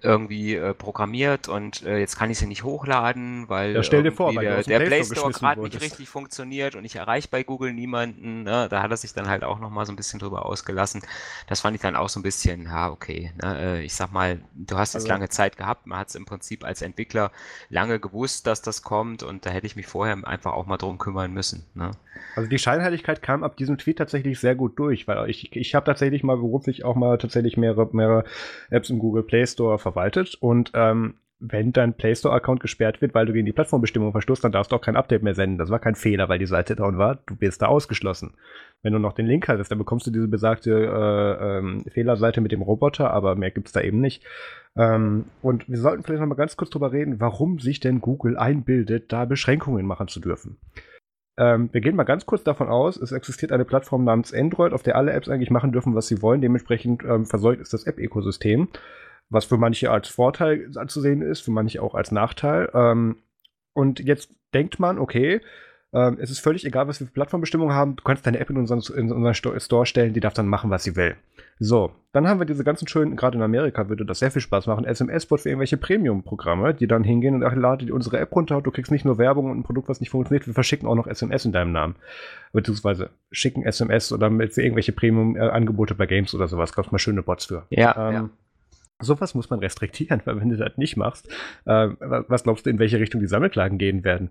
irgendwie äh, programmiert und äh, jetzt kann ich sie nicht hochladen, weil ja, stell dir vor, weil der, der Play Store gerade nicht richtig funktioniert und ich erreiche bei Google niemanden. Ne? Da hat er sich dann halt auch nochmal so ein bisschen drüber ausgelassen. Das fand ich dann auch so ein bisschen, ja, okay. Ne? Äh, ich sag mal, du hast jetzt also, lange Zeit gehabt, man hat es im Prinzip als Entwickler lange gewusst, dass das kommt und da hätte ich mich vorher einfach auch mal drum kümmern müssen. Ne? Also die Scheinheiligkeit kam ab diesem Tweet tatsächlich sehr gut durch, weil ich, ich habe tatsächlich mal beruflich auch mal tatsächlich mehrere, mehrere Apps im Google Play Store verwaltet verwaltet und ähm, wenn dein Play Store-Account gesperrt wird, weil du gegen die Plattformbestimmung verstoßt, dann darfst du auch kein Update mehr senden. Das war kein Fehler, weil die Seite down war. Du wirst da ausgeschlossen. Wenn du noch den Link hattest, dann bekommst du diese besagte äh, ähm, Fehlerseite mit dem Roboter, aber mehr gibt es da eben nicht. Ähm, und wir sollten vielleicht noch mal ganz kurz drüber reden, warum sich denn Google einbildet, da Beschränkungen machen zu dürfen. Ähm, wir gehen mal ganz kurz davon aus, es existiert eine Plattform namens Android, auf der alle Apps eigentlich machen dürfen, was sie wollen. Dementsprechend ähm, versorgt ist das App-Ökosystem was für manche als Vorteil anzusehen ist, für manche auch als Nachteil. Ähm, und jetzt denkt man, okay, ähm, es ist völlig egal, was wir für Plattformbestimmungen haben, du kannst deine App in unseren, in unseren Store stellen, die darf dann machen, was sie will. So, dann haben wir diese ganzen schönen, gerade in Amerika würde das sehr viel Spaß machen, SMS-Bot für irgendwelche Premium-Programme, die dann hingehen und ach, lade unsere App runter, du kriegst nicht nur Werbung und ein Produkt, was nicht funktioniert, wir verschicken auch noch SMS in deinem Namen. Beziehungsweise schicken SMS oder mit für irgendwelche Premium-Angebote bei Games oder sowas, kaufst mal schöne Bots für. Ja, ähm, ja. Sowas muss man restriktieren, weil wenn du das nicht machst, äh, was glaubst du, in welche Richtung die Sammelklagen gehen werden?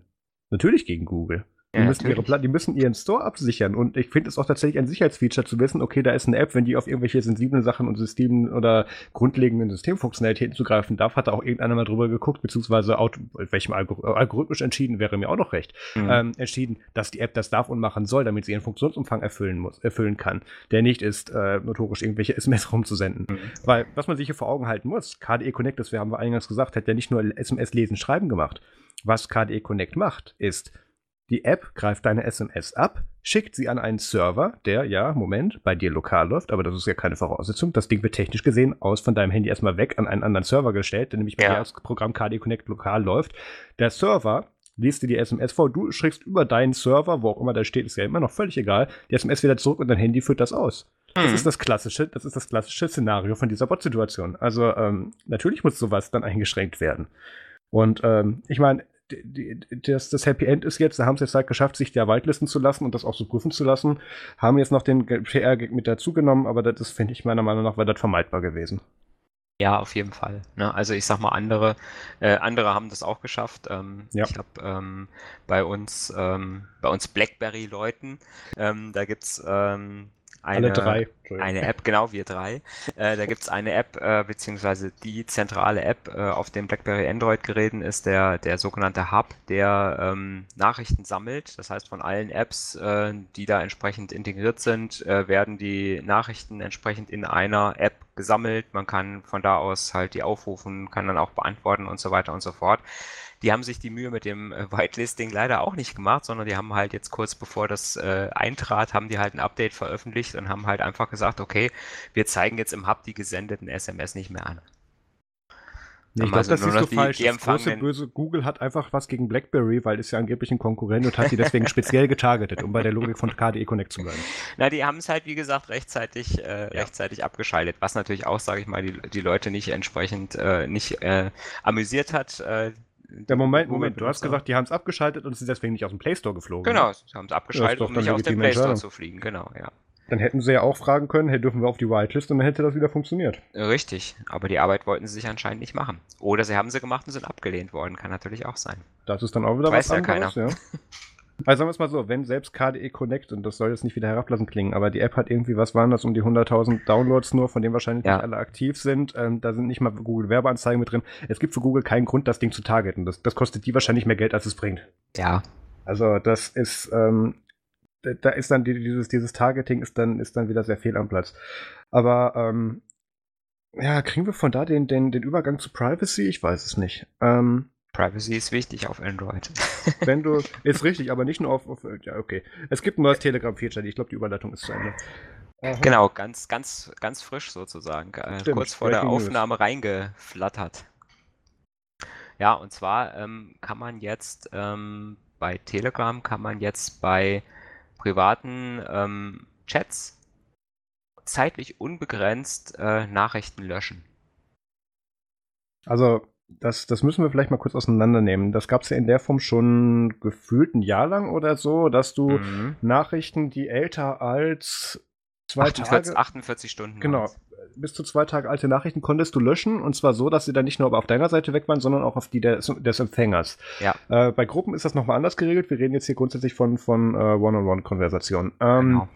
Natürlich gegen Google. Die, ja, müssen ihre, die müssen ihren Store absichern. Und ich finde es auch tatsächlich ein Sicherheitsfeature zu wissen, okay, da ist eine App, wenn die auf irgendwelche sensiblen Sachen und Systemen oder grundlegenden Systemfunktionalitäten zugreifen darf, hat da auch irgendeiner mal drüber geguckt, beziehungsweise auto, welchem Algor algorithmisch entschieden, wäre mir auch noch recht, mhm. ähm, entschieden, dass die App das darf und machen soll, damit sie ihren Funktionsumfang erfüllen muss, erfüllen kann, der nicht ist, äh, notorisch irgendwelche SMS rumzusenden. Mhm. Weil, was man sich hier vor Augen halten muss, KDE Connect, das wir haben wir eingangs gesagt, hat ja nicht nur SMS lesen, schreiben gemacht. Was KDE Connect macht, ist, die App greift deine SMS ab, schickt sie an einen Server, der, ja, Moment, bei dir lokal läuft, aber das ist ja keine Voraussetzung. Das Ding wird technisch gesehen aus von deinem Handy erstmal weg an einen anderen Server gestellt, der nämlich bei ja. dir das Programm KD Connect lokal läuft. Der Server liest dir die SMS vor, du schickst über deinen Server, wo auch immer da steht, ist ja immer noch völlig egal, die SMS wieder zurück und dein Handy führt das aus. Das mhm. ist das klassische, das ist das klassische Szenario von dieser Bot-Situation. Also ähm, natürlich muss sowas dann eingeschränkt werden. Und ähm, ich meine, das, das Happy End ist jetzt, da haben sie jetzt halt geschafft, sich der Whitelisten zu lassen und das auch so prüfen zu lassen. Haben jetzt noch den PR-Gag mit dazugenommen, aber das finde ich meiner Meinung nach, wäre das vermeidbar gewesen. Ja, auf jeden Fall. Ne? Also ich sag mal, andere, äh, andere haben das auch geschafft. Ähm, ja. Ich habe ähm, bei uns, ähm, bei uns BlackBerry-Leuten, ähm, da gibt's ähm, eine, Alle drei. Eine App, genau, wir drei. Äh, da gibt es eine App, äh, beziehungsweise die zentrale App äh, auf den BlackBerry Android-Geräten ist der, der sogenannte Hub, der ähm, Nachrichten sammelt. Das heißt, von allen Apps, äh, die da entsprechend integriert sind, äh, werden die Nachrichten entsprechend in einer App gesammelt. Man kann von da aus halt die aufrufen, kann dann auch beantworten und so weiter und so fort. Die haben sich die Mühe mit dem äh, Whitelisting leider auch nicht gemacht, sondern die haben halt jetzt kurz bevor das eintrat, haben die halt ein Update veröffentlicht und haben halt einfach gesagt, okay, wir zeigen jetzt im Hub die gesendeten SMS nicht mehr an. Nee, ich glaube, also das ist so falsch. Die das große böse Google hat einfach was gegen BlackBerry, weil es ja angeblich ein Konkurrent und hat die deswegen *laughs* speziell getargetet, um bei der Logik von KDE Connect zu bleiben. Na, die haben es halt, wie gesagt, rechtzeitig, äh, ja. rechtzeitig abgeschaltet, was natürlich auch, sage ich mal, die, die Leute nicht entsprechend äh, nicht äh, amüsiert hat. Äh, der Moment, Moment, du hast gesagt, die haben es abgeschaltet und sind deswegen nicht aus dem Play Store geflogen. Genau, sie haben es abgeschaltet, um nicht aus dem Play Store zu fliegen, genau, ja. Dann hätten sie ja auch fragen können, hey, dürfen wir auf die Whitelist und dann hätte das wieder funktioniert. Richtig, aber die Arbeit wollten sie sich anscheinend nicht machen. Oder sie haben sie gemacht und sind abgelehnt worden, kann natürlich auch sein. Das ist dann auch wieder Weiß was ja anderes, keiner. ja. *laughs* Also sagen wir es mal so, wenn selbst KDE Connect, und das soll jetzt nicht wieder herablassen klingen, aber die App hat irgendwie, was waren das, um die 100.000 Downloads nur, von denen wahrscheinlich ja. nicht alle aktiv sind. Ähm, da sind nicht mal Google Werbeanzeigen mit drin. Es gibt für Google keinen Grund, das Ding zu targeten. Das, das kostet die wahrscheinlich mehr Geld, als es bringt. Ja. Also das ist, ähm, da ist dann dieses, dieses Targeting ist dann, ist dann wieder sehr fehl am Platz. Aber ähm, ja, kriegen wir von da den, den, den Übergang zu Privacy? Ich weiß es nicht. Ähm, Privacy ist wichtig auf Android. *laughs* wenn du, *laughs* ist richtig, aber nicht nur auf, auf ja, okay. Es gibt ein neues Telegram-Feature, ich glaube, die Überleitung ist zu Ende. Aha. Genau, ganz, ganz, ganz frisch sozusagen. Äh, Stimmt, kurz vor der Aufnahme reingeflattert. Ja, und zwar ähm, kann man jetzt ähm, bei Telegram kann man jetzt bei privaten ähm, Chats zeitlich unbegrenzt äh, Nachrichten löschen. Also, das, das müssen wir vielleicht mal kurz auseinandernehmen. Das gab es ja in der Form schon gefühlt ein Jahr lang oder so, dass du mhm. Nachrichten, die älter als zwei 48, Tage. 48 Stunden. Genau. Bis zu zwei Tage alte Nachrichten konntest du löschen und zwar so, dass sie dann nicht nur auf deiner Seite weg waren, sondern auch auf die des, des Empfängers. Ja. Äh, bei Gruppen ist das nochmal anders geregelt. Wir reden jetzt hier grundsätzlich von, von äh, One-on-One-Konversationen. Ähm, genau.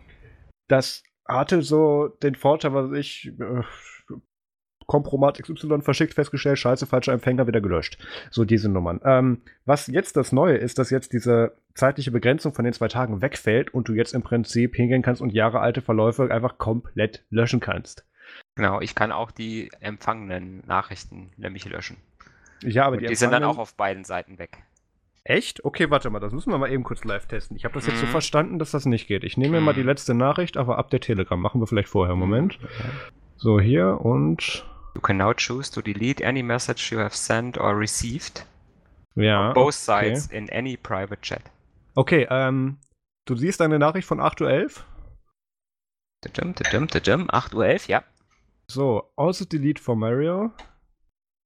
Das hatte so den Vorteil, was ich. Äh, Kompromat XY verschickt, festgestellt, scheiße, falscher Empfänger, wieder gelöscht. So diese Nummern. Ähm, was jetzt das Neue ist, dass jetzt diese zeitliche Begrenzung von den zwei Tagen wegfällt und du jetzt im Prinzip hingehen kannst und jahrealte Verläufe einfach komplett löschen kannst. Genau, ich kann auch die empfangenen Nachrichten nämlich löschen. Ja, aber und die, die sind dann auch auf beiden Seiten weg. Echt? Okay, warte mal, das müssen wir mal eben kurz live testen. Ich habe das jetzt so mhm. verstanden, dass das nicht geht. Ich nehme mir mal die mhm. letzte Nachricht, aber ab der Telegram. Machen wir vielleicht vorher. Moment. So, hier und You can now choose to delete any message you have sent or received. Ja. On both sides okay. in any private chat. Okay, ähm, du siehst eine Nachricht von 8.11 Uhr? 8 Uhr 11, ja. So, also delete for Mario.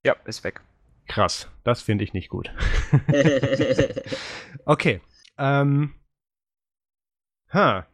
Ja, ist weg. Krass, das finde ich nicht gut. *laughs* okay, ähm. Ha.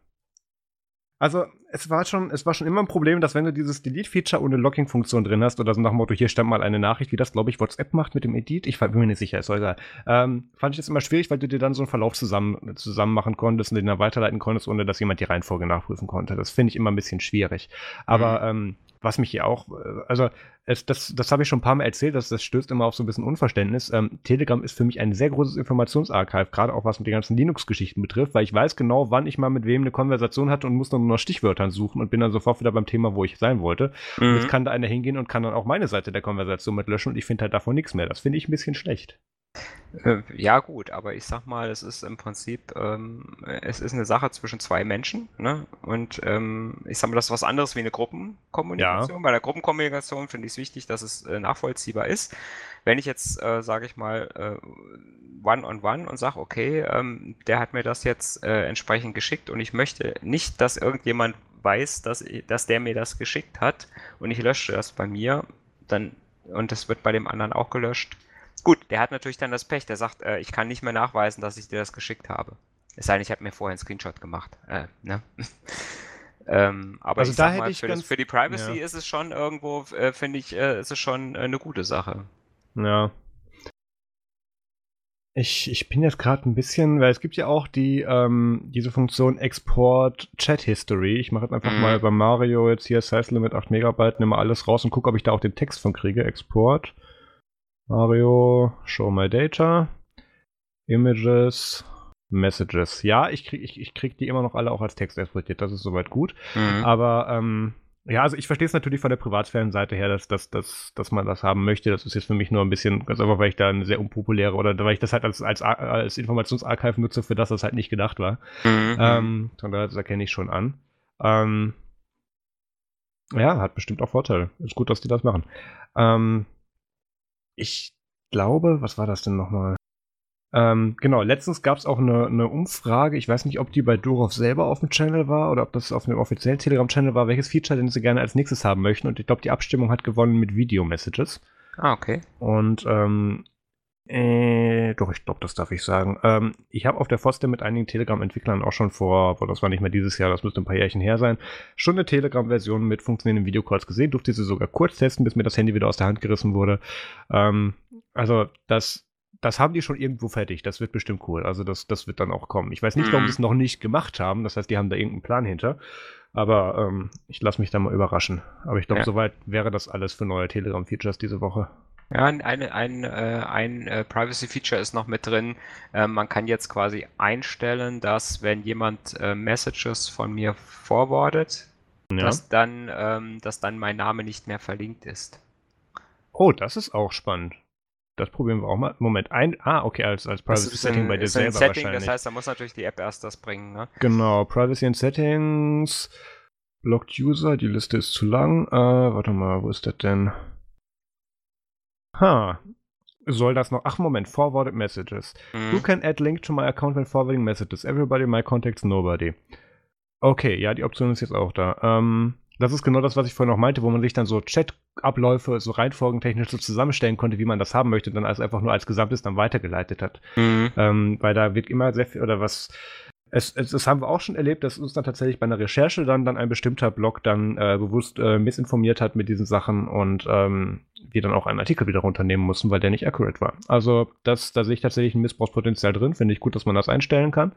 Also, es war schon, es war schon immer ein Problem, dass wenn du dieses Delete-Feature ohne Logging-Funktion drin hast oder so nach dem Motto, hier stand mal eine Nachricht, wie das, glaube ich, WhatsApp macht mit dem Edit, ich bin mir nicht sicher, ist egal. Ähm, fand ich das immer schwierig, weil du dir dann so einen Verlauf zusammen, zusammen machen konntest und den dann weiterleiten konntest, ohne dass jemand die Reihenfolge nachprüfen konnte. Das finde ich immer ein bisschen schwierig. Aber mhm. ähm, was mich hier auch, äh, also es, das, das habe ich schon ein paar Mal erzählt, dass das stößt immer auf so ein bisschen Unverständnis. Ähm, Telegram ist für mich ein sehr großes Informationsarchiv, gerade auch was mit den ganzen Linux-Geschichten betrifft, weil ich weiß genau, wann ich mal mit wem eine Konversation hatte und muss dann nur nach Stichwörtern suchen und bin dann sofort wieder beim Thema, wo ich sein wollte. Mhm. Und jetzt kann da einer hingehen und kann dann auch meine Seite der Konversation mit löschen und ich finde halt davon nichts mehr. Das finde ich ein bisschen schlecht. Äh, ja, gut, aber ich sag mal, es ist im Prinzip, ähm, es ist eine Sache zwischen zwei Menschen, ne? Und ähm, ich sag mal, das ist was anderes wie eine Gruppenkommunikation. Ja. Bei der Gruppenkommunikation finde ich es wichtig, dass es äh, nachvollziehbar ist. Wenn ich jetzt, äh, sage ich mal, äh, one-on-one -on -one und sage, okay, ähm, der hat mir das jetzt äh, entsprechend geschickt und ich möchte nicht, dass irgendjemand weiß, dass, dass der mir das geschickt hat und ich lösche das bei mir, dann und das wird bei dem anderen auch gelöscht Gut, der hat natürlich dann das Pech, der sagt, äh, ich kann nicht mehr nachweisen, dass ich dir das geschickt habe. Es sei denn, ich habe mir vorher einen Screenshot gemacht. Äh, ne? *laughs* ähm, aber also ich da sag mal, für, das, für, die Privacy ja. ist es schon irgendwo, äh, finde ich, äh, ist es schon äh, eine gute Sache. Ja. Ich, ich bin jetzt gerade ein bisschen, weil es gibt ja auch die, ähm, diese Funktion Export Chat History. Ich mache jetzt einfach mhm. mal bei Mario jetzt hier Size Limit 8 Megabyte, nehme alles raus und gucke, ob ich da auch den Text von kriege. Export. Mario, Show My Data, Images, Messages. Ja, ich krieg, ich, ich krieg die immer noch alle auch als Text exportiert, das ist soweit gut. Mhm. Aber ähm, ja, also ich verstehe es natürlich von der Privatsphärenseite her, dass, dass, dass, dass man das haben möchte. Das ist jetzt für mich nur ein bisschen, ganz einfach, weil ich da eine sehr unpopuläre oder weil ich das halt als, als, als Informationsarchive nutze, für das das halt nicht gedacht war. Mhm. Ähm, von daher, das erkenne ich schon an. Ähm, ja, hat bestimmt auch Vorteile. Ist gut, dass die das machen. Ähm, ich glaube, was war das denn nochmal? Ähm, genau, letztens gab es auch eine, eine, Umfrage. Ich weiß nicht, ob die bei Durov selber auf dem Channel war oder ob das auf einem offiziellen Telegram-Channel war, welches Feature denn sie gerne als nächstes haben möchten. Und ich glaube, die Abstimmung hat gewonnen mit Video-Messages. Ah, okay. Und ähm, äh, doch, ich glaube, das darf ich sagen. Ähm, ich habe auf der Foster mit einigen Telegram-Entwicklern auch schon vor, boah, das war nicht mehr dieses Jahr, das müsste ein paar Jährchen her sein, schon eine Telegram-Version mit funktionierenden Videocalls gesehen, durfte sie sogar kurz testen, bis mir das Handy wieder aus der Hand gerissen wurde. Ähm, also, das, das haben die schon irgendwo fertig. Das wird bestimmt cool. Also, das, das wird dann auch kommen. Ich weiß nicht, warum mhm. sie es noch nicht gemacht haben. Das heißt, die haben da irgendeinen Plan hinter. Aber ähm, ich lasse mich da mal überraschen. Aber ich glaube, ja. soweit wäre das alles für neue Telegram-Features diese Woche. Ja, ein, ein, äh, ein äh, Privacy-Feature ist noch mit drin. Äh, man kann jetzt quasi einstellen, dass wenn jemand äh, Messages von mir forwardet, ja. dass, dann, ähm, dass dann mein Name nicht mehr verlinkt ist. Oh, das ist auch spannend. Das probieren wir auch mal. Moment, ein. Ah, okay, als, als Privacy Setting bei dir selber Setting, wahrscheinlich. Das heißt, da muss natürlich die App erst das bringen, ne? Genau, Privacy and Settings, Blocked User, die Liste ist zu lang. Äh, warte mal, wo ist das denn? Ha. Soll das noch? Ach, Moment, Forwarded Messages. Mhm. Who can add link to my account when forwarding messages? Everybody, my contacts, nobody. Okay, ja, die Option ist jetzt auch da. Ähm, das ist genau das, was ich vorhin noch meinte, wo man sich dann so Chat-Abläufe so reihenfolgentechnisch so zusammenstellen konnte, wie man das haben möchte, dann als einfach nur als Gesamtes dann weitergeleitet hat. Mhm. Ähm, weil da wird immer sehr viel, oder was, es, es, das haben wir auch schon erlebt, dass uns dann tatsächlich bei einer Recherche dann, dann ein bestimmter Blog dann äh, bewusst äh, missinformiert hat mit diesen Sachen und ähm, wir dann auch einen Artikel wieder runternehmen mussten, weil der nicht accurate war. Also das, da sehe ich tatsächlich ein Missbrauchspotenzial drin, finde ich gut, dass man das einstellen kann.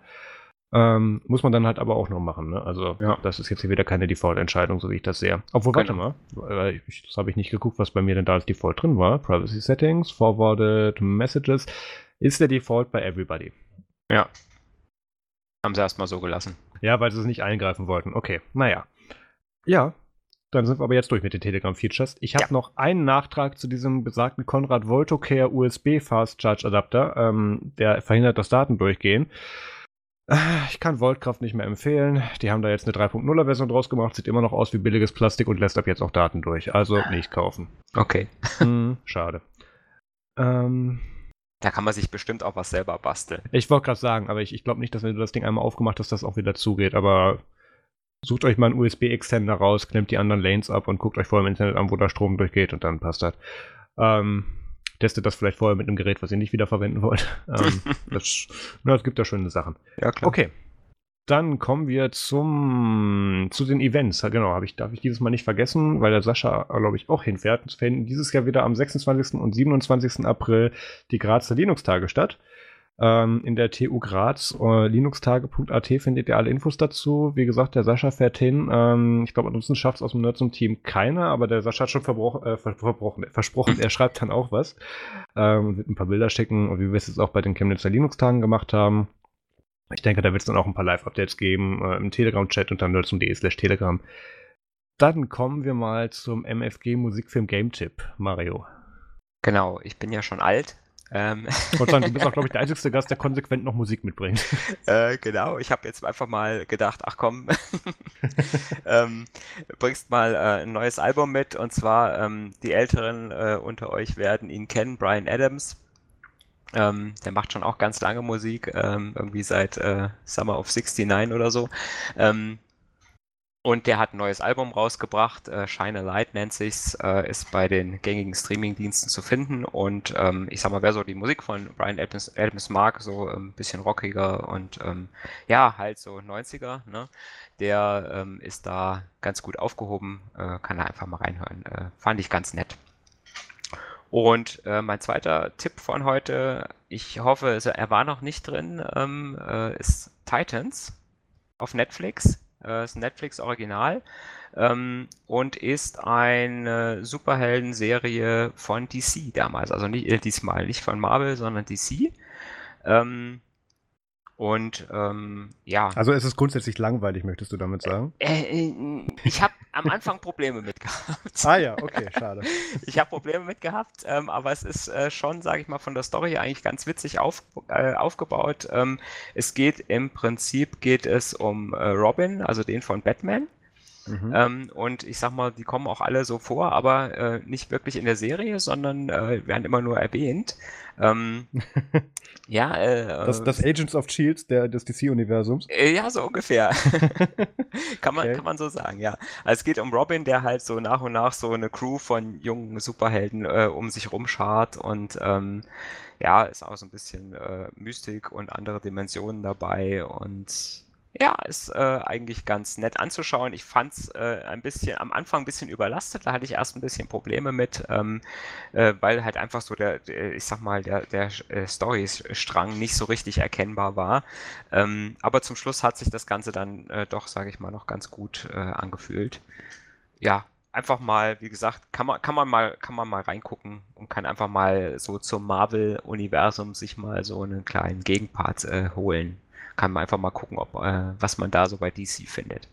Ähm, muss man dann halt aber auch noch machen. Ne? Also ja. das ist jetzt hier wieder keine Default-Entscheidung, so wie ich das sehe. Obwohl, warte genau. mal, ich, das habe ich nicht geguckt, was bei mir denn da als Default drin war. Privacy Settings, Forwarded Messages, ist der Default bei Everybody. Ja. Haben sie erstmal so gelassen. Ja, weil sie es nicht eingreifen wollten. Okay, naja. Ja, dann sind wir aber jetzt durch mit den Telegram-Features. Ich habe ja. noch einen Nachtrag zu diesem besagten Conrad Voltocare USB Fast Charge Adapter. Ähm, der verhindert das Datendurchgehen. Ich kann Voltkraft nicht mehr empfehlen. Die haben da jetzt eine 3.0er Version draus gemacht, sieht immer noch aus wie billiges Plastik und lässt ab jetzt auch Daten durch. Also nicht kaufen. Okay. Hm, schade. Ähm, da kann man sich bestimmt auch was selber basteln. Ich wollte gerade sagen, aber ich, ich glaube nicht, dass wenn du das Ding einmal aufgemacht hast, das auch wieder zugeht. Aber sucht euch mal einen USB-Extender raus, klemmt die anderen Lanes ab und guckt euch vorher im Internet an, wo der Strom durchgeht und dann passt das. Ähm, testet das vielleicht vorher mit einem Gerät, was ihr nicht wiederverwenden wollt. *laughs* Ähm, das, *laughs* na, es gibt da schöne Sachen. Ja, klar. Okay. Dann kommen wir zum, zu den Events. Genau, hab ich, darf ich dieses Mal nicht vergessen, weil der Sascha, glaube ich, auch hinfährt. Es finden dieses Jahr wieder am 26. und 27. April die Grazer Linux-Tage statt. Ähm, in der TU Graz, äh, linuxtage.at findet ihr alle Infos dazu. Wie gesagt, der Sascha fährt hin. Ähm, ich glaube, ansonsten schafft es aus dem Nerds Team keiner, aber der Sascha hat schon äh, versprochen, er schreibt dann auch was. Ähm, wird ein paar Bilder schicken, wie wir es jetzt auch bei den Chemnitzer Linux-Tagen gemacht haben. Ich denke, da wird es dann auch ein paar Live-Updates geben äh, im Telegram-Chat unter nerds.de slash Telegram. Dann kommen wir mal zum MFG Musikfilm Game Tipp, Mario. Genau, ich bin ja schon alt, ähm. Ich wollte sagen, du bist auch, glaube ich, der einzige Gast, der konsequent noch Musik mitbringt. *laughs* Äh, genau, ich habe jetzt einfach mal gedacht, ach komm, *laughs* ähm, bringst mal äh, ein neues Album mit und zwar ähm, die Älteren äh, unter euch werden ihn kennen, Brian Adams. Ähm, der macht schon auch ganz lange Musik, ähm, irgendwie seit äh, Summer of 69 oder so. Ähm, und der hat ein neues Album rausgebracht, äh, Shine a Light nennt sich's, äh, ist bei den gängigen Streaming-Diensten zu finden. Und ähm, ich sag mal, wer so die Musik von Brian Adams, Adams mag, so ein ähm, bisschen rockiger und ähm, ja, halt so 90er, ne? der ähm, ist da ganz gut aufgehoben, äh, kann da einfach mal reinhören. Äh, fand ich ganz nett. Und äh, mein zweiter Tipp von heute, ich hoffe, er war noch nicht drin, ähm, äh, ist Titans auf Netflix äh, ist ein Netflix-Original ähm, und ist eine Superhelden-Serie von DC damals. Also nicht, äh, diesmal nicht von Marvel, sondern DC. Ähm, und ähm, ja. Also es ist grundsätzlich langweilig, möchtest du damit sagen? Äh, äh, ich habe am Anfang Probleme mit gehabt. Ah ja, okay, schade. *laughs* ich habe Probleme mit gehabt, ähm, aber es ist äh, schon, sage ich mal, von der Story eigentlich ganz witzig auf, äh, aufgebaut. Ähm, es geht im Prinzip geht es um äh, Robin, also den von Batman. Mhm. Ähm, und ich sag mal, die kommen auch alle so vor, aber äh, nicht wirklich in der Serie, sondern äh, werden immer nur erwähnt. Ähm, *laughs* ja, äh, das, das, Agents of Shields der, des DC-Universums. Äh, ja, so ungefähr. *laughs* kann, man, okay. kann man so sagen, ja. Also es geht um Robin, der halt so nach und nach so eine Crew von jungen Superhelden äh, um sich rumschart und ähm, ja, ist auch so ein bisschen äh, Mystik und andere Dimensionen dabei und ja, ist äh, eigentlich ganz nett anzuschauen. Ich fand es äh, ein bisschen am Anfang ein bisschen überlastet, da hatte ich erst ein bisschen Probleme mit, ähm, äh, weil halt einfach so der, der ich sag mal, der, der äh, Storystrang nicht so richtig erkennbar war. Ähm, aber zum Schluss hat sich das Ganze dann äh, doch, sage ich mal, noch ganz gut äh, angefühlt. Ja, einfach mal, wie gesagt, kann man, kann man mal, kann man mal reingucken und kann einfach mal so zum Marvel-Universum sich mal so einen kleinen Gegenpart holen. Kann man einfach mal gucken, ob, äh, was man da so bei DC findet.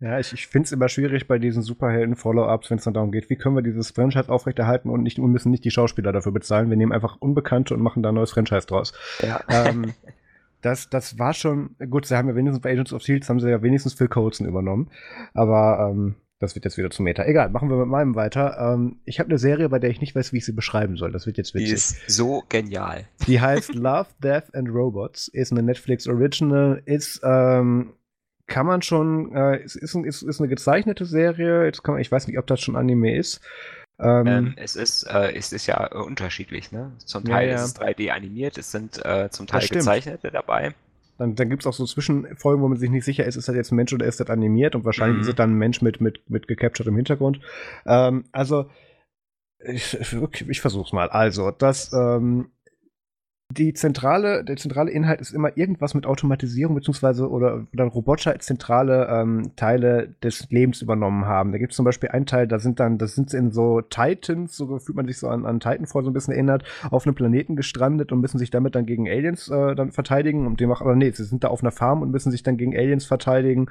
Ja, ich, ich finde es immer schwierig bei diesen Superhelden-Follow-ups, wenn es dann darum geht, wie können wir dieses Franchise aufrechterhalten und nicht und müssen nicht die Schauspieler dafür bezahlen. Wir nehmen einfach Unbekannte und machen da ein neues Franchise draus. Ja. Ähm, *laughs* das, das war schon, gut, sie haben ja wenigstens bei Agents of Shields haben sie ja wenigstens Phil Coulson übernommen. Aber ähm, das wird jetzt wieder zum Meta. Egal, machen wir mit meinem weiter. Ähm, ich habe eine Serie, bei der ich nicht weiß, wie ich sie beschreiben soll. Das wird jetzt witzig. Die ist so genial. Die heißt *laughs* Love, Death and Robots. Ist eine Netflix Original. Ist ähm, kann man schon, äh, ist, ist, ist, ist eine gezeichnete Serie. Jetzt kann man, ich weiß nicht, ob das schon Anime ist. Ähm, ähm, es ist, äh, es ist ja unterschiedlich, ne? Zum Teil ja, ja. ist es 3D animiert, es sind äh, zum Teil gezeichnete dabei. Dann, dann gibt es auch so Zwischenfolgen, wo man sich nicht sicher ist, ist das jetzt ein Mensch oder ist das animiert und wahrscheinlich mhm. ist es dann ein Mensch mit, mit, mit gecapturtem Hintergrund. Ähm, also, ich, ich, ich versuch's mal. Also, das ähm, die zentrale, der zentrale Inhalt ist immer irgendwas mit Automatisierung beziehungsweise oder, oder Roboter als zentrale ähm, Teile des Lebens übernommen haben. Da gibt es zum Beispiel einen Teil, da sind dann, das sind in so Titans, so fühlt man sich so an, an Titanfall so ein bisschen erinnert, auf einem Planeten gestrandet und müssen sich damit dann gegen Aliens äh, dann verteidigen. Und dem auch, aber nee, sie sind da auf einer Farm und müssen sich dann gegen Aliens verteidigen.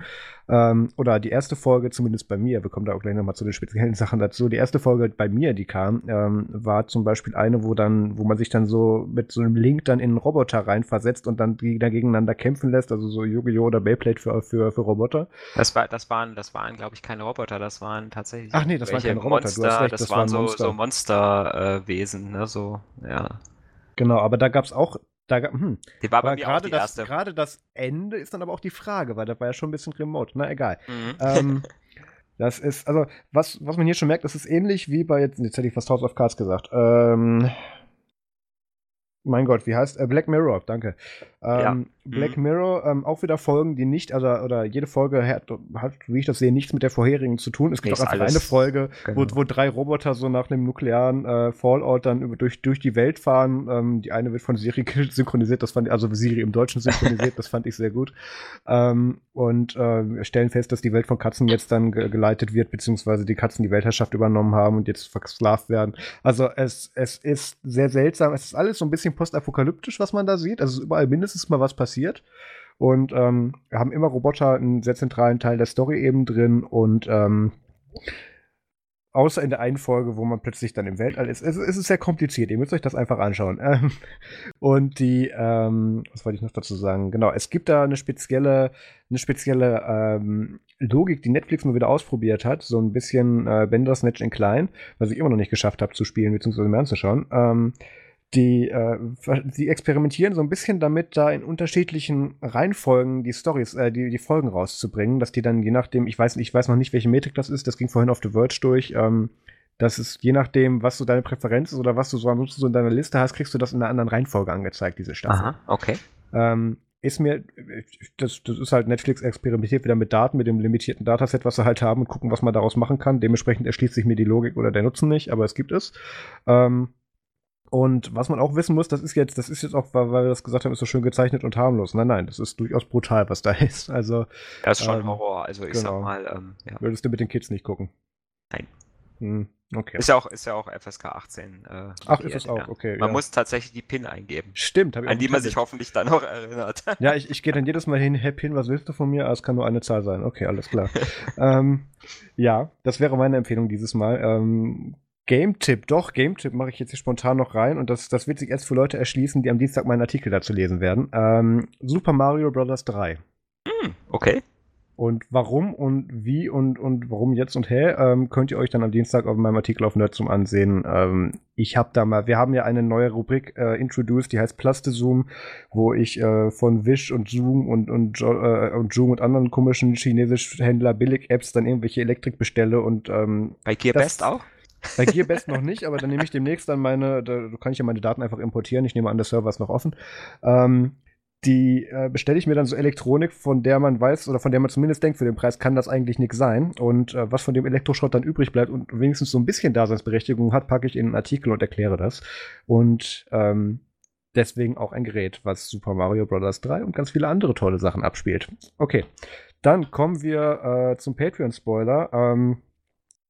Ähm, oder die erste Folge, zumindest bei mir, wir kommen da auch gleich nochmal zu den speziellen *laughs* Sachen dazu. Die erste Folge bei mir, die kam, ähm, war zum Beispiel eine, wo dann, wo man sich dann so mit so einem Link dann in einen Roboter reinversetzt und dann die da gegeneinander kämpfen lässt, also so Yu-Gi-Oh! oder Beyblade für, für, für Roboter. Das, war, das waren, das waren glaube ich, keine Roboter, das waren tatsächlich. Ach nee, das waren keine Roboter, Monster, du hast recht, das, das waren, waren so, Monsterwesen, so, äh, ne, so, ja. Genau, aber da gab es auch da, hm. Die war bei mir gerade das, Gerade das Ende ist dann aber auch die Frage, weil das war ja schon ein bisschen remote. Na egal. Mhm. Ähm, *laughs* das ist, also, was, was man hier schon merkt, das ist ähnlich wie bei, jetzt, jetzt hätte ich fast House of Cards gesagt. Ähm, mein Gott, wie heißt äh, Black Mirror, danke. Ähm, ja. Black mhm. Mirror, ähm, auch wieder Folgen, die nicht, also oder jede Folge hat, hat, wie ich das sehe, nichts mit der vorherigen zu tun. Es gibt auch einfach eine Folge, genau. wo, wo drei Roboter so nach einem nuklearen äh, Fallout dann über, durch, durch die Welt fahren. Ähm, die eine wird von Siri *laughs* synchronisiert, das fand also Siri im Deutschen synchronisiert, das fand ich sehr gut. Ähm, und äh, stellen fest, dass die Welt von Katzen jetzt dann ge geleitet wird, beziehungsweise die Katzen die Weltherrschaft übernommen haben und jetzt versklavt werden. Also es, es ist sehr seltsam. Es ist alles so ein bisschen postapokalyptisch, was man da sieht. Also überall mindestens mal was passiert. Und ähm, haben immer Roboter einen sehr zentralen Teil der Story eben drin und ähm, außer in der einen Folge, wo man plötzlich dann im Weltall ist. Es, es ist sehr kompliziert, ihr müsst euch das einfach anschauen. Ähm, und die, ähm, was wollte ich noch dazu sagen? Genau, es gibt da eine spezielle, eine spezielle ähm, Logik, die Netflix mal wieder ausprobiert hat, so ein bisschen äh, Benders Snatch in Klein, was ich immer noch nicht geschafft habe zu spielen, beziehungsweise mir anzuschauen. Ähm, die, äh, die experimentieren so ein bisschen damit, da in unterschiedlichen Reihenfolgen die Stories, äh, die, die Folgen rauszubringen, dass die dann je nachdem, ich weiß, ich weiß noch nicht, welche Metrik das ist, das ging vorhin auf The Verge durch, ähm, dass es je nachdem, was so deine Präferenz ist oder was du so ansonsten so in deiner Liste hast, kriegst du das in einer anderen Reihenfolge angezeigt, diese Staffel. Aha, okay. Ähm, ist mir, das, das ist halt Netflix experimentiert wieder mit Daten, mit dem limitierten Dataset, was sie halt haben und gucken, was man daraus machen kann. Dementsprechend erschließt sich mir die Logik oder der Nutzen nicht, aber es gibt es. Ähm, und was man auch wissen muss, das ist jetzt, das ist jetzt auch, weil, wir das gesagt haben, ist so schön gezeichnet und harmlos. Nein, nein, das ist durchaus brutal, was da *laughs* ist. Also. Das ist schon ähm, Horror. Also ich genau. sag mal, ähm, ja. Würdest du mit den Kids nicht gucken? Nein. Hm, okay. Ist ja auch, ist ja auch FSK 18. Äh, Ach, ist es auch, okay. Man ja. muss tatsächlich die PIN eingeben. Stimmt, habe ich An die man sich hoffentlich dann noch erinnert. *laughs* Ja, ich, ich gehe dann jedes Mal hin, hey PIN, was willst du von mir? Ah, es kann nur eine Zahl sein. Okay, alles klar. *laughs* ähm, ja, das wäre meine Empfehlung dieses Mal. Ähm, Game-Tipp, doch, Game-Tipp mache ich jetzt hier spontan noch rein und das, das wird sich erst für Leute erschließen, die am Dienstag meinen Artikel dazu lesen werden. Ähm, Super Mario Bros. 3. Hm, okay. Und warum und wie und, und warum jetzt und hä, ähm, könnt ihr euch dann am Dienstag auf meinem Artikel auf Nerdsum ansehen. Ähm, ich habe da mal, wir haben ja eine neue Rubrik äh, introduced, die heißt Plaste-Zoom, wo ich äh, von Wish und Zoom und, und, äh, und Zoom und anderen komischen chinesischen Händler Billig-Apps dann irgendwelche Elektrik bestelle und ähm, Bei GearBest auch? Bei Gearbest noch nicht, aber dann nehme ich demnächst dann meine, da kann ich ja meine Daten einfach importieren. Ich nehme an, der Server ist noch offen. Ähm, die äh, bestelle ich mir dann so Elektronik, von der man weiß oder von der man zumindest denkt, für den Preis kann das eigentlich nichts sein. Und äh, was von dem Elektroschrott dann übrig bleibt und wenigstens so ein bisschen Daseinsberechtigung hat, packe ich in einen Artikel und erkläre das. Und ähm, deswegen auch ein Gerät, was Super Mario Bros. 3 und ganz viele andere tolle Sachen abspielt. Okay, dann kommen wir äh, zum Patreon-Spoiler. Ähm,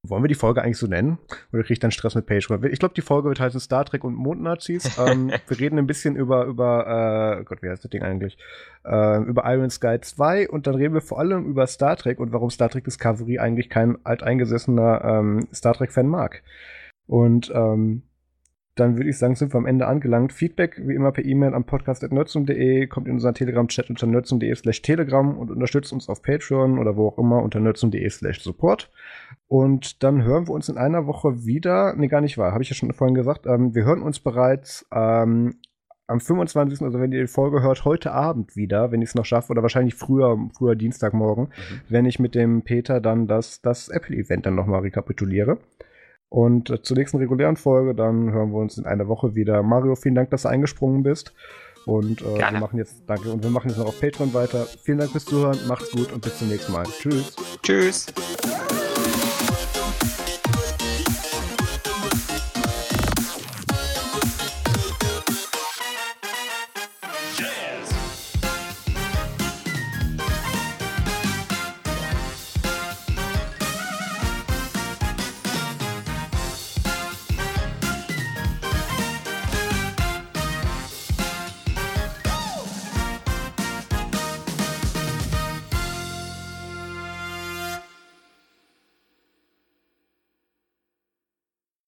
wollen wir die Folge eigentlich so nennen? Oder kriege ich dann Stress mit Patreon? Ich glaube, die Folge wird heißen Star Trek und Mondnazis. ähm, *laughs* wir reden ein bisschen über, über äh, Gott, wie heißt das Ding eigentlich? Äh, über Iron Sky 2 und dann reden wir vor allem über Star Trek und warum Star Trek Discovery eigentlich kein alteingesessener ähm, Star Trek-Fan mag. Und ähm, dann würde ich sagen, sind wir am Ende angelangt. Feedback wie immer per E-Mail am podcast.nerdsum.de, kommt in unseren Telegram-Chat unter nerdsum.de slash telegram und unterstützt uns auf Patreon oder wo auch immer unter nerdsum.de slash support. Und dann hören wir uns in einer Woche wieder. Nee, gar nicht wahr, habe ich ja schon vorhin gesagt. Ähm, wir hören uns bereits ähm, am 25., also wenn ihr die Folge hört, heute Abend wieder, wenn ich es noch schaffe, oder wahrscheinlich früher, früher Dienstagmorgen, mhm. wenn ich mit dem Peter dann das, das Apple-Event dann nochmal rekapituliere. Und äh, zur nächsten regulären Folge, dann hören wir uns in einer Woche wieder. Mario, vielen Dank, dass du eingesprungen bist. Und äh, wir machen jetzt, danke, und wir machen jetzt noch auf Patreon weiter. Vielen Dank fürs Zuhören, macht's gut und bis zum nächsten Mal. Tschüss. Tschüss.